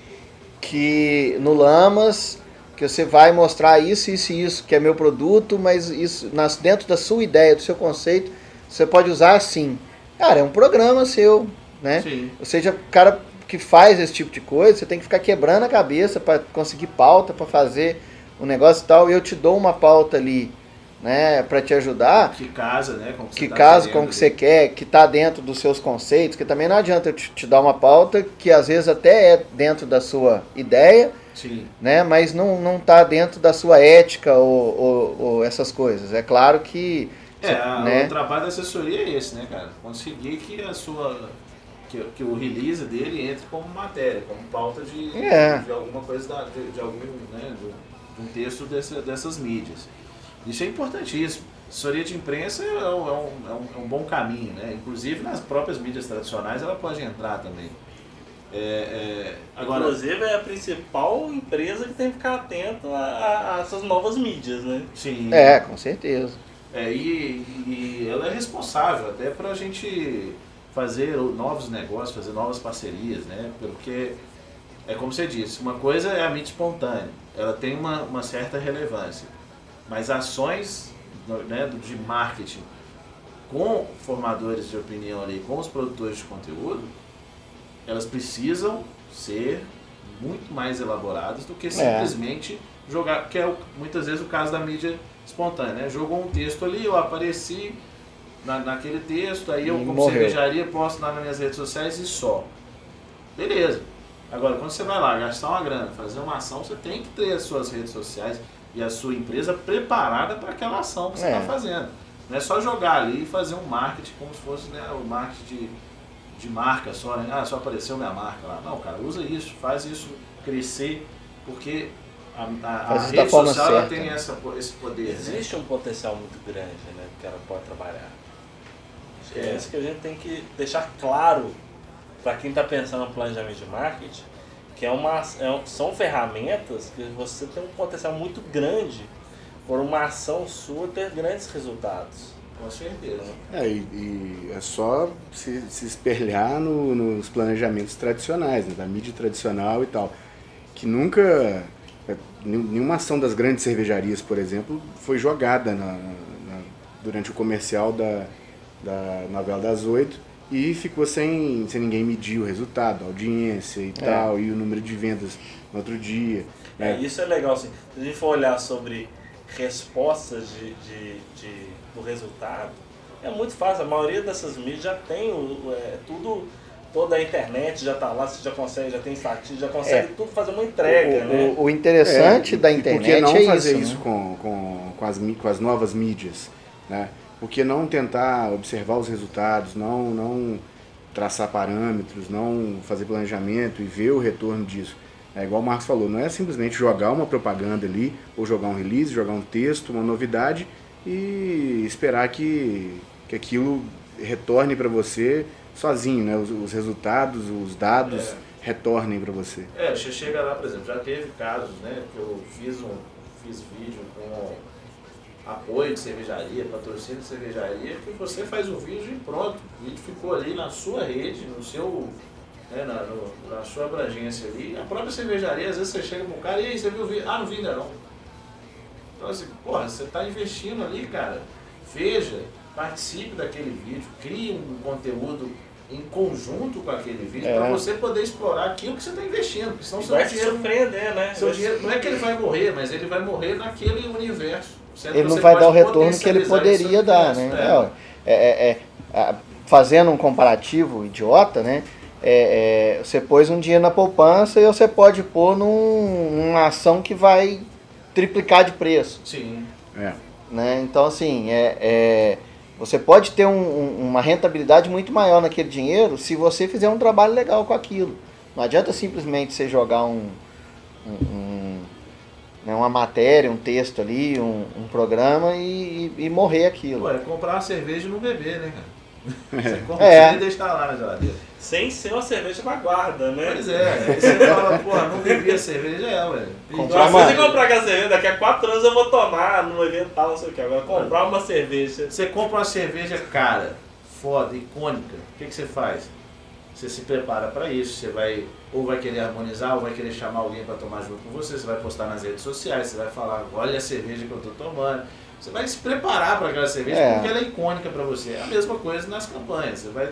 que no Lamas que você vai mostrar isso, isso e isso, que é meu produto, mas isso nas, dentro da sua ideia, do seu conceito, você pode usar assim. Cara, é um programa seu, né? Sim. Ou seja, o cara que faz esse tipo de coisa, você tem que ficar quebrando a cabeça para conseguir pauta, para fazer um negócio e tal, e eu te dou uma pauta ali, né, para te ajudar, Que casa, né? Com o que, tá caso querendo com o que você quer, que tá dentro dos seus conceitos, que também não adianta eu te, te dar uma pauta que às vezes até é dentro da sua ideia, Sim. né? Mas não, não tá dentro da sua ética ou, ou, ou essas coisas. É claro que. É, a- né? o trabalho da assessoria é esse, né, cara? Conseguir que a sua. Que, que o release dele entre como matéria, como pauta de, É. de alguma coisa, da, de, de algum, né, de, de um texto dessa, dessas mídias. Isso é importantíssimo. Assessoria de imprensa é é um, é um, é um bom caminho, né? Inclusive nas próprias mídias tradicionais ela pode entrar também. É, é, agora, Inclusive é a principal empresa que tem que ficar atento a, a- a essas novas mídias, né? sim. É, com certeza. É, e, e ela é responsável até para a gente fazer novos negócios, fazer novas parcerias, né? Porque é como você disse, uma coisa é a mídia espontânea, ela tem uma, uma certa relevância, mas ações né, de marketing com formadores de opinião ali, com os produtores de conteúdo, elas precisam ser muito mais elaboradas do que simplesmente jogar, que é muitas vezes o caso da mídia espontânea, né? Jogou um texto ali, eu apareci na, naquele texto, aí eu como morreu. cervejaria posto lá nas minhas redes sociais e só. Beleza. Agora, quando você vai lá gastar uma grana, fazer uma ação, você tem que ter as suas redes sociais e a sua empresa preparada para aquela ação que você É. está fazendo. Não é só jogar ali e fazer um marketing como se fosse né, o marketing de, de marca só, né? Ah, só apareceu minha marca lá. Não, cara, usa isso, faz isso crescer, porque a, a, a rede social ela certa, tem né? essa, esse poder. Né? Existe um potencial muito grande, né? Que ela pode trabalhar. Acho que é É. isso que a gente tem que deixar claro para quem está pensando no planejamento de marketing, que é uma, é são ferramentas que você tem um potencial muito grande por uma ação sua ter grandes resultados. Com certeza. É, e, e é só se, se espelhar no- nos planejamentos tradicionais, né, da mídia tradicional e tal. Que nunca. é, nenhum- Nenhuma ação das grandes cervejarias, por exemplo, foi jogada na- na- durante o comercial da, da novela das oito e ficou sem, sem ninguém medir o resultado, a audiência e tal, e o número de vendas no outro dia. É, né? isso é legal, assim. Se a gente for olhar sobre respostas de, de, de- do resultado, é muito fácil. A maioria dessas mídias já tem o, é, tudo, toda a internet já está lá, você já consegue, já tem estatística, já consegue tudo fazer uma entrega, o, né? o- o interessante É, da internet Por que não é fazer isso, isso, né? com, com, com, as, com as novas mídias? Né? Por que não tentar observar os resultados, não, não traçar parâmetros, não fazer planejamento e ver o retorno disso? É igual o Marcos falou, não é simplesmente jogar uma propaganda ali, ou jogar um release, jogar um texto, uma novidade e esperar que, que aquilo retorne para você sozinho, né? Os, os resultados, os dados É. retornem para você. É, você chega lá, por exemplo, já teve casos, né, que eu fiz um fiz vídeo com apoio de cervejaria, patrocínio de cervejaria, que você faz o vídeo e pronto. O vídeo ficou ali na sua rede, no seu, né, na, no- na sua abrangência ali. A própria cervejaria, às vezes você chega pro cara e aí, você viu o vídeo? Ah, não vi ainda não. Então assim, porra, você está investindo ali, cara. Veja, participe daquele vídeo, crie um conteúdo em conjunto com aquele vídeo É. para você poder explorar aquilo que você está investindo, porque senão seu vai se dinheiro, surpreender, né? seu Vai se dinheiro, não é que ele vai morrer, mas ele vai morrer naquele universo. Ele não você vai dar o retorno que ele poderia dar, universo. né? É, é, é, é, fazendo um comparativo idiota, né? É, é, você pôs um dinheiro na poupança e você pode pôr num, numa ação que vai triplicar de preço. Sim. É. né? Então, assim, é, é, você pode ter um- um- uma rentabilidade muito maior naquele dinheiro se você fizer um trabalho legal com aquilo. Não adianta simplesmente você jogar um, um- um- né, uma matéria, um texto ali, um, um programa e, e- e morrer aquilo. Pô, é comprar uma cerveja e não beber, né, cara? Você compra É. e deixa lá na geladeira. Sem ser uma cerveja na guarda, né? Pois é, aí você fala, pô, não bebi a cerveja, é, velho. Comprar Agora, uma- se você comprar aquela cerveja, daqui a 4 anos eu vou tomar no evento tal, não sei o que. Agora, comprar uma cerveja. Você compra uma cerveja cara, foda, icônica, o que, que você faz? Você se prepara para isso, você vai ou vai querer harmonizar, ou vai querer chamar alguém para tomar junto com você, você vai postar nas redes sociais, você vai falar, olha a cerveja que eu tô tomando. Você vai se preparar para aquela cerveja É. porque ela é icônica para você. É a mesma coisa nas campanhas, você vai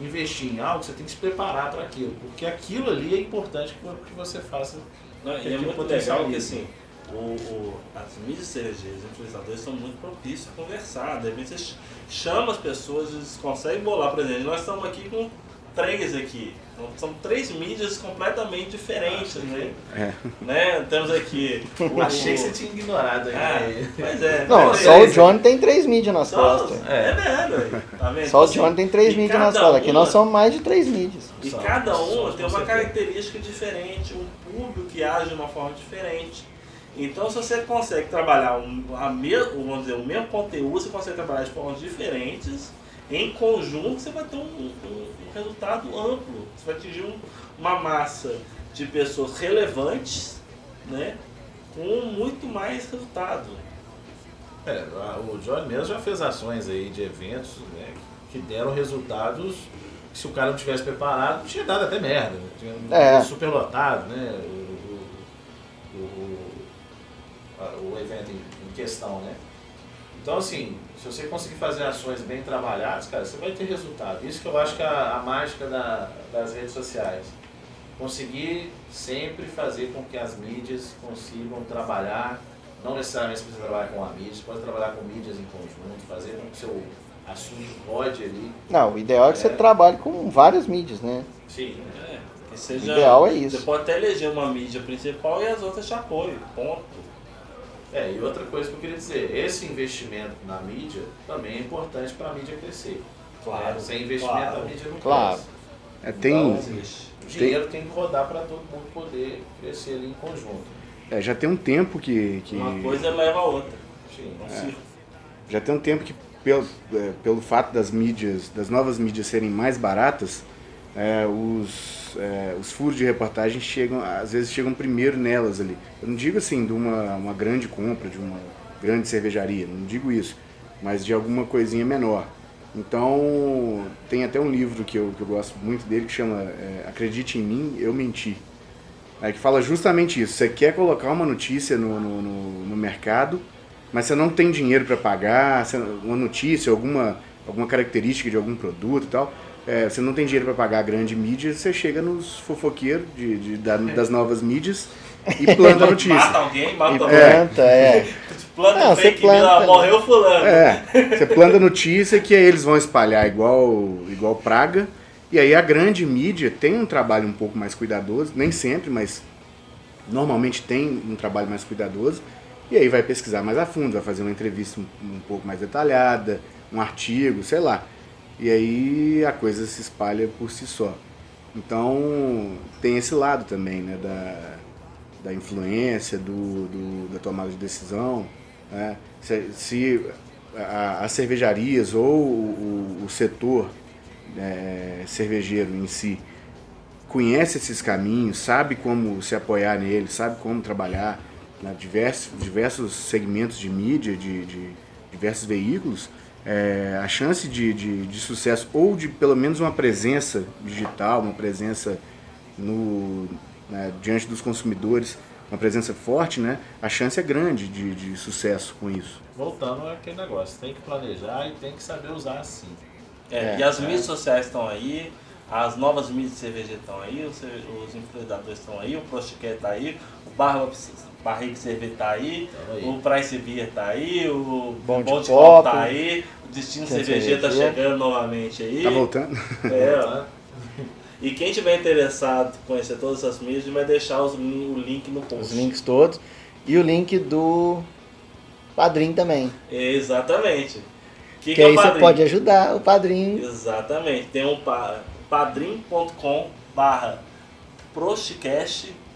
investir em algo, você tem que se preparar para aquilo, porque aquilo ali é importante que você faça. Não, Que e é muito legal que assim, o, o- as mídias cervejeiras, os influenciadores são muito propícios a conversar. De repente você ch- chama as pessoas, eles conseguem bolar, por exemplo, nós estamos aqui com três aqui. Então, são três mídias completamente diferentes, né? É. né? Temos aqui. o- Achei que você tinha ignorado aí. Ah, né? pois é. Não, Mas só é o. Johnny tem três mídias nas Só- costas. É verdade, ué. tá vendo? Só o Johnny assim, tem três e mídias nas cada costas. Aqui nós somos mais de três mídias. E São- cada uma com tem uma característica diferente, um público que age de uma forma diferente. Então, se você consegue trabalhar um, a me, vamos dizer, o mesmo conteúdo, você consegue trabalhar de formas diferentes, em conjunto, você vai ter um, um- um resultado amplo. Você vai atingir um- uma massa de pessoas relevantes, né, com muito mais resultado. É, a- o Johnny mesmo já fez ações aí de eventos né, que deram resultados que se o cara não tivesse preparado, tinha dado até merda. Né? Tinha É. super lotado, né? O, o, o, o evento em, em questão, né? Então, assim, se você conseguir fazer ações bem trabalhadas, cara, você vai ter resultado. Isso que eu acho que é a, a mágica da- das redes sociais. Conseguir sempre fazer com que as mídias consigam trabalhar, não necessariamente você precisa trabalhar com a mídia, você pode trabalhar com mídias em conjunto, fazer com que o seu assunto rode ali. Não, o ideal é que você É. trabalhe com várias mídias, né? Sim, É, que seja, O ideal é isso. Você pode até eleger uma mídia principal e as outras de apoio, ponto. É, e outra coisa que eu queria dizer, esse investimento na mídia também é importante para a mídia crescer. Claro, É, sem investimento claro. a mídia não Claro. cresce. É, tem, Então, o dinheiro tem que rodar para todo mundo poder crescer ali em conjunto. é, já tem um tempo que, que Uma coisa leva a outra. Sim. É círculo. já tem um tempo que pelo, é, pelo fato das mídias, das novas mídias serem mais baratas, é, os, é, os furos de reportagem chegam, às vezes chegam primeiro nelas ali. Eu não digo assim de uma, uma grande compra, de uma grande cervejaria, não digo isso, mas de alguma coisinha menor. Então, tem até um livro que eu, que eu gosto muito dele que chama é, Acredite em mim, eu menti. É, que fala justamente isso. Você quer colocar uma notícia no, no, no, no mercado, mas você não tem dinheiro para pagar, você, uma notícia, alguma, alguma característica de algum produto e tal. É, você não tem dinheiro para pagar a grande mídia, você chega nos fofoqueiros de, de, da- das novas mídias e planta a notícia. Mata alguém, mata alguém. planta, é. Planta Não, fake planta, news, ah, morreu fulano. É, você planta notícia que aí eles vão espalhar igual, igual praga. E aí a grande mídia tem um trabalho um pouco mais cuidadoso, nem sempre, mas normalmente tem um trabalho mais cuidadoso. E aí vai pesquisar mais a fundo, vai fazer uma entrevista um, um pouco mais detalhada, um artigo, sei lá. E aí a coisa se espalha por si só. Então tem esse lado também, né, da, da influência, do, do- da tomada de decisão. Né? Se, se a- as cervejarias ou o, o setor é, cervejeiro em si conhece esses caminhos, sabe como se apoiar neles, sabe como trabalhar né, diversos, diversos segmentos de mídia, de, de diversos veículos, é, a chance de, de, de sucesso ou de pelo menos uma presença digital, uma presença no, né, diante dos consumidores, uma presença forte, né, a chance é grande de, de sucesso com isso. Voltando àquele negócio, tem que planejar e tem que saber usar assim. É, É, e as é. mídias sociais estão aí, as novas mídias de cerveja estão aí, os, os influenciadores estão aí, o Prostiquet está aí, o Barra, Barriga Cerveja está aí, aí. o Price Beer está aí, o Bom de Bom de Copo. Copo tá aí, o Destino Cervejeiro está cerveja. chegando novamente aí. Tá voltando? É, ó. E quem tiver interessado em conhecer todas essas mídias, vai deixar os o link no post. Os links todos. E o link do padrinho também. Exatamente. Que Que, é o aí você pode ajudar o padrinho. Exatamente. Tem um pa- padrim.com barra.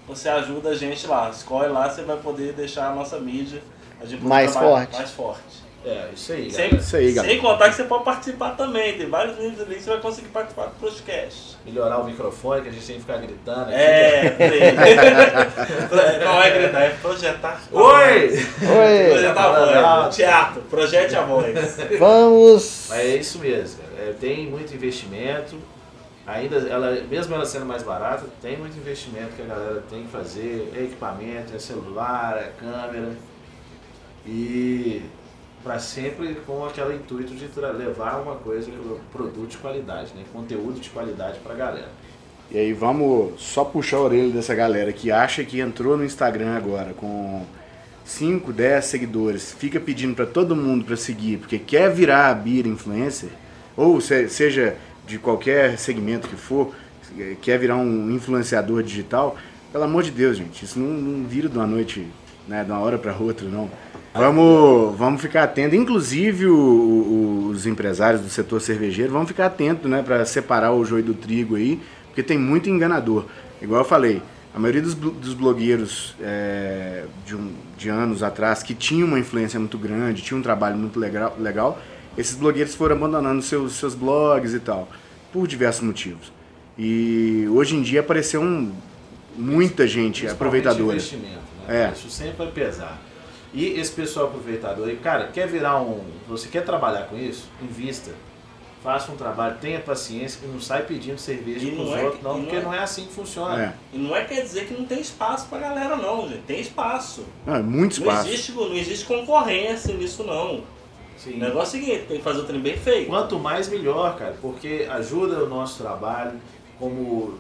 Você ajuda a gente lá. Escolhe lá, você vai poder deixar a nossa mídia a gente Mais forte. Mais forte. É, isso aí, Sem. Isso aí, galera. sem contar que você pode participar também. Tem vários livros ali que você vai conseguir participar do Prosticast. Melhorar o microfone, que a gente tem que ficar gritando aqui. É, peraí. não é gritar, é projetar. Oi! Oi! Projetar a voz. Teatro, projete a voz. Vamos! Mas é isso mesmo, cara. É, tem muito investimento. Ainda, ela, mesmo ela sendo mais barata, tem muito investimento que a galera tem que fazer. É equipamento, é celular, é câmera. E para sempre com aquele intuito de levar uma coisa, produto de qualidade, né? conteúdo de qualidade para a galera. E aí vamos só puxar a orelha dessa galera que acha que entrou no Instagram agora com 5, 10 seguidores, fica pedindo pra todo mundo pra seguir, porque quer virar a beer influencer, ou se- seja de qualquer segmento que for, quer virar um influenciador digital, pelo amor de Deus, gente, isso não, não vira de uma noite, né, de uma hora pra outra, não. Vamos, vamos ficar atentos, inclusive o- o- os empresários do setor cervejeiro, vamos ficar atentos, né, para separar o joio do trigo aí, porque tem muito enganador. Igual eu falei, a maioria dos, dos blogueiros é, de, um- de anos atrás que tinham uma influência muito grande, tinham um trabalho muito legal, legal esses blogueiros foram abandonando seus, seus blogs e tal, por diversos motivos. E hoje em dia apareceu um, muita gente aproveitadora. investimento, né? É. Isso sempre vai pesar. E esse pessoal aproveitador, aí, cara, quer virar um. Você quer trabalhar com isso? Invista. Faça um trabalho, tenha paciência e não sai pedindo cerveja pros não é outros, não, não porque é- não é assim que funciona. É. E não é quer dizer que não tem espaço pra galera, não, gente. Tem espaço. Não, é muito Não espaço. existe, não existe concorrência nisso, não. Sim. O negócio é o seguinte, tem que fazer o trem bem feito. Quanto mais melhor, cara, porque ajuda o nosso trabalho como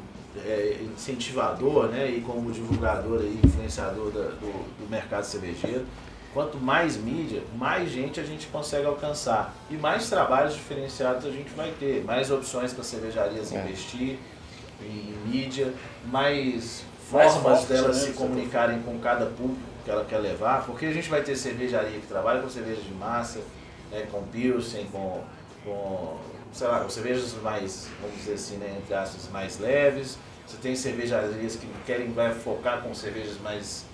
é, incentivador né, e como divulgador e influenciador da- do, do mercado cervejeiro. Quanto mais mídia, mais gente a gente consegue alcançar. E mais trabalhos diferenciados a gente vai ter. Mais opções para cervejarias É. investir em mídia, mais Mais formas forte, delas né, se comunicarem com cada público que ela quer levar. Porque a gente vai ter cervejaria que trabalha com cerveja de massa, né, com Pilsen, com, com, sei lá, com cervejas mais, vamos dizer assim, né, entre aspas, mais leves. Você tem cervejarias que querem vai focar com cervejas mais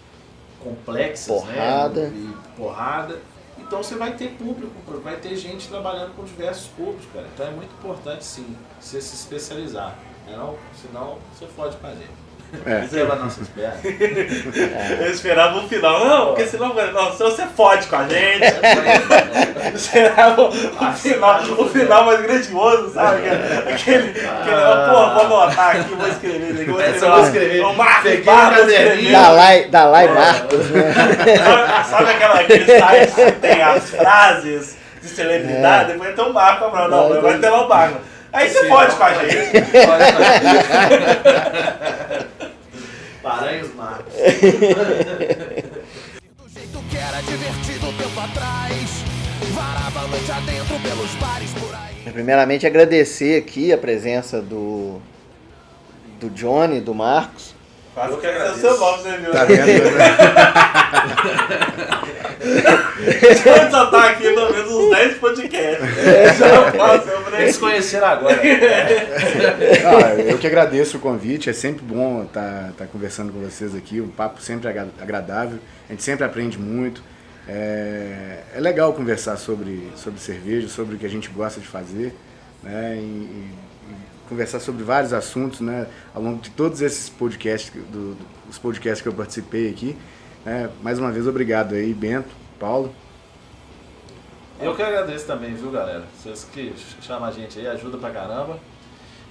complexas, Porrada. né? E porrada. Então você vai ter público, vai ter gente trabalhando com diversos públicos, cara. Então é muito importante sim você se especializar. Não, senão você fode com a gente. É. Nossas pernas. Eu esperava o final. Não, porque senão, não, senão você fode com a gente. Eu esperava o final, o final mais grandioso, sabe? Aquele, aquele pô, vou anotar aqui, vou escrever. Vou É, escrever, só vou escrever. O Marcos um Barros caderninho. escreveu. Dalai, Dalai Marcos, né? Sabe, sabe aquela, aquele site que tem as frases de celebridade? Depois tem o Marco, não, não, Não, vai ter o Marco. Aí você pode com a gente. Paranhos Marcos. Do jeito que era divertido tempo atrás. Varava a noite adentro pelos bares por aí. Primeiramente agradecer aqui a presença do, do Johnny, do Marcos. Quase que agradeço. o nome, você viu? Tá vendo? Ele já tá aqui pelo menos uns 10 podcasts. Já passou por aí. Eles conheceram agora. Ah, eu que agradeço o convite, é sempre bom estar conversando com vocês aqui, um papo sempre agra- agradável, a gente sempre aprende muito. É, é legal conversar sobre, sobre cerveja, sobre o que a gente gosta de fazer, né? E, e- e conversar sobre vários assuntos, né? Ao longo de todos esses podcasts, do, do- os podcasts que eu participei aqui. Né? Mais uma vez, obrigado aí, Bento, Paulo. Eu que agradeço também, viu, galera? Vocês que chamam a gente aí, ajuda pra caramba.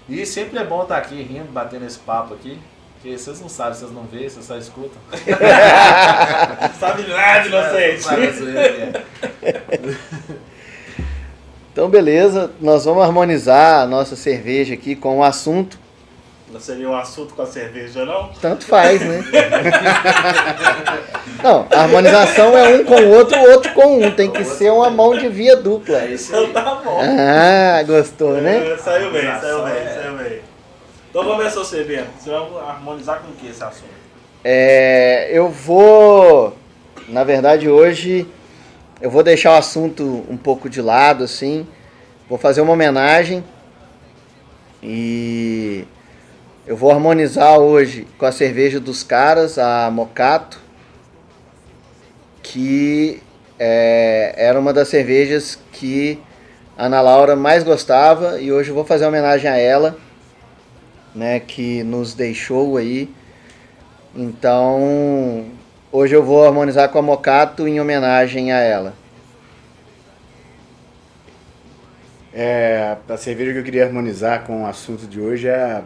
E sempre é bom estar aqui rindo, batendo esse papo aqui. Porque vocês não sabem, vocês não veem, vocês só escutam. Sabe nada, inocente. É. Então, beleza, nós vamos harmonizar a nossa cerveja aqui com o assunto. Não seria um assunto com a cerveja, não? Tanto faz, né? Não, a harmonização é um com o outro, o outro com um. Tem que ser uma mão de via dupla. É isso Então tá bom. Ah, gostou, né? É, saiu bem, saiu bem, é- saiu bem. Então começou você, Bento. Você vai harmonizar com o que esse assunto? É, eu vou, na verdade, hoje eu vou deixar o assunto um pouco de lado, assim. Vou fazer uma homenagem e eu vou harmonizar hoje com a cerveja dos caras, a Mocato, que é, era uma das cervejas que a Ana Laura mais gostava e hoje eu vou fazer homenagem a ela, né, que nos deixou aí. Então, hoje eu vou harmonizar com a Mocato em homenagem a ela. É, a cerveja que eu queria harmonizar com o assunto de hoje é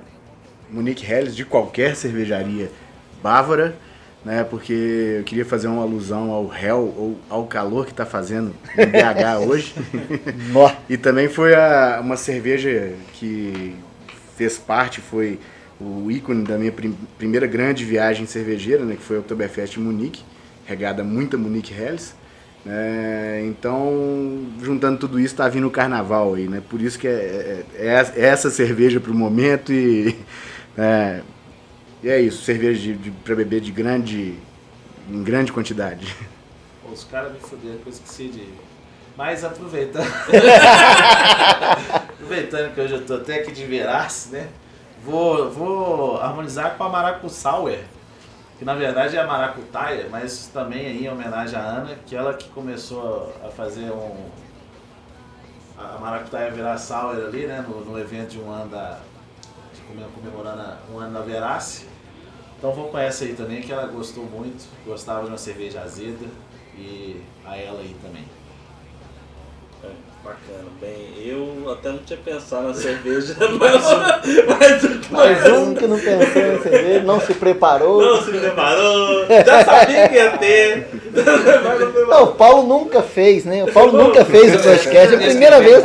Monique Helles de qualquer cervejaria bávara, né? Porque eu queria fazer uma alusão ao Hell ou ao calor que está fazendo em BH hoje. E também foi a- uma cerveja que fez parte, foi o ícone da minha prim- primeira grande viagem cervejeira, né, que foi a Oktoberfest em Munique, regada muita Munique Helles. né, então, juntando tudo isso, tá vindo o carnaval aí, né? Por isso que é, é- é essa cerveja pro momento e, é, e é isso, cerveja de, de, para beber de grande, em grande quantidade. Os caras me fuderam que eu esqueci de. Mas aproveitando. aproveitando que hoje eu tô até aqui de Verace, né? Vou, vou harmonizar com a Maracu Sour, que na verdade é a Maracutaia, mas também aí em homenagem à Ana, que ela que começou a fazer um. A Maracutaia virar Sour ali, né? No, no evento de um ano da. De comem- comemorando a- um ano da Verace. Então vou com essa aí também, que ela gostou muito, gostava de uma cerveja azeda e a ela aí também. É, bacana. Bem, eu até não tinha pensado na cerveja, mas, mas que Mais um que não pensou em cerveja, não se preparou. não se preparou, já sabia que ia ter. Mas não o Paulo nunca fez, né? O Paulo nunca fez o podcast, é a primeira vez.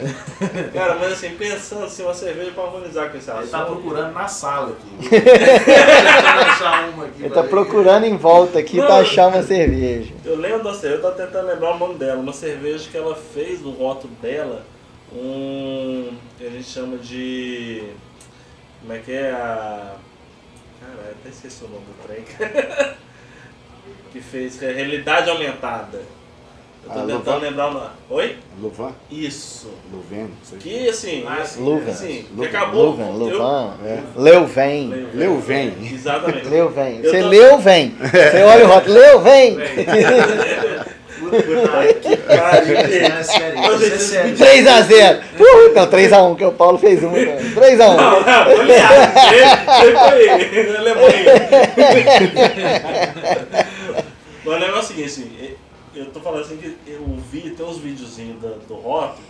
Cara, mas assim, pensando assim, uma cerveja pra harmonizar com esse Ele assunto. tá procurando na sala aqui. Tentando achar uma aqui. Ele tá procurando em volta aqui Não. pra achar uma cerveja. Eu lembro da cerveja, eu tô tentando lembrar o nome dela, uma cerveja que ela fez no rótulo dela, um. que a gente chama de. Como é que é a. Caralho, até esqueci o nome do trem. que fez que é realidade aumentada. Eu tô Ah, tentando Louvain? lembrar o nome. Oi? Louvain? Isso. Não sei. Que assim, Ah, assim, Luva. assim, que acabou. Luvan, eu- Luvan, É. Leuven. Leuven. Exatamente. Leu vem. Eu Você tô- leu, vem. Você olha o rótulo, leu, vem. Que pariu, é gente. sério, Ô, isso é gente, sério. 3x0. Uh, não, 3x1, que o Paulo fez uma. também. 3x1. Não, não, aliás, você foi Alemanha. Mas o negócio é o seguinte, assim, eu tô falando assim que eu vi, tem uns videozinhos do, do rock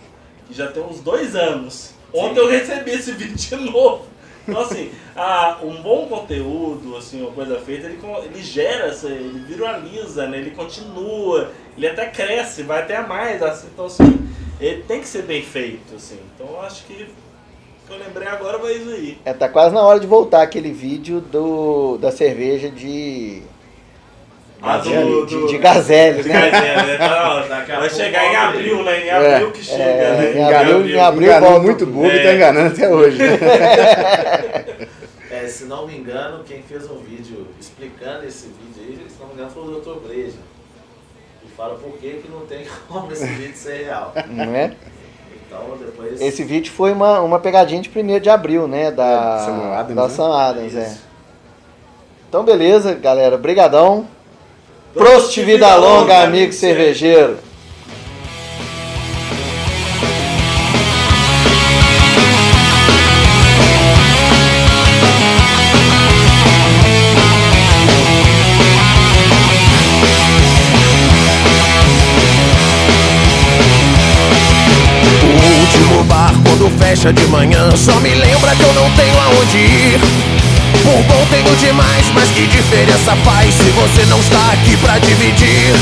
que já tem uns dois anos. Ontem eu recebi esse vídeo de novo. Então assim, a, um bom conteúdo, assim, uma coisa feita, ele, ele gera, essa- ele viraliza, né? ele continua, ele até cresce, vai até a mais. Assim, então assim, ele tem que ser bem feito, assim. Então eu acho que o que eu lembrei agora foi isso aí. É, tá quase na hora de voltar aquele vídeo do, da cerveja de. Ah, de, do- de, do- de gazelle, De né? Gazelle, né? Tá Vai chegar em abril, né? Em É, abril que chega, é, né? em abril- em abril Enganou volta. muito burro e É. tá enganando até hoje. É, se não me engano, quem fez um vídeo explicando esse vídeo aí, se não me engano, foi o Dr. Breja. E fala por que que não tem como esse vídeo ser real. Não é? Então depois. Esse vídeo foi uma, uma pegadinha de 1 de abril, né? Da É, Samuel Adams, da né? Sam Adams, é. Então, beleza, galera. Brigadão. Prost, vida longa, amigo cervejeiro. O último bar quando fecha de manhã Só me lembra que eu não tenho aonde ir Por bom tenho demais, mas que diferença faz Se você não está aqui pra dividir?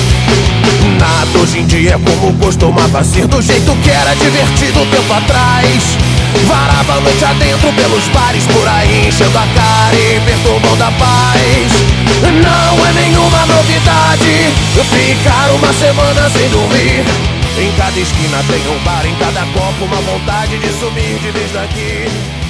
Nada hoje em dia é como costumava ser Do jeito que era divertido tempo atrás. Varava noite adentro pelos bares por aí Enchendo a cara e perturbando a paz. Não é nenhuma novidade Ficar uma semana sem dormir. Em cada esquina tem um bar, em cada copo uma vontade de sumir de vez daqui.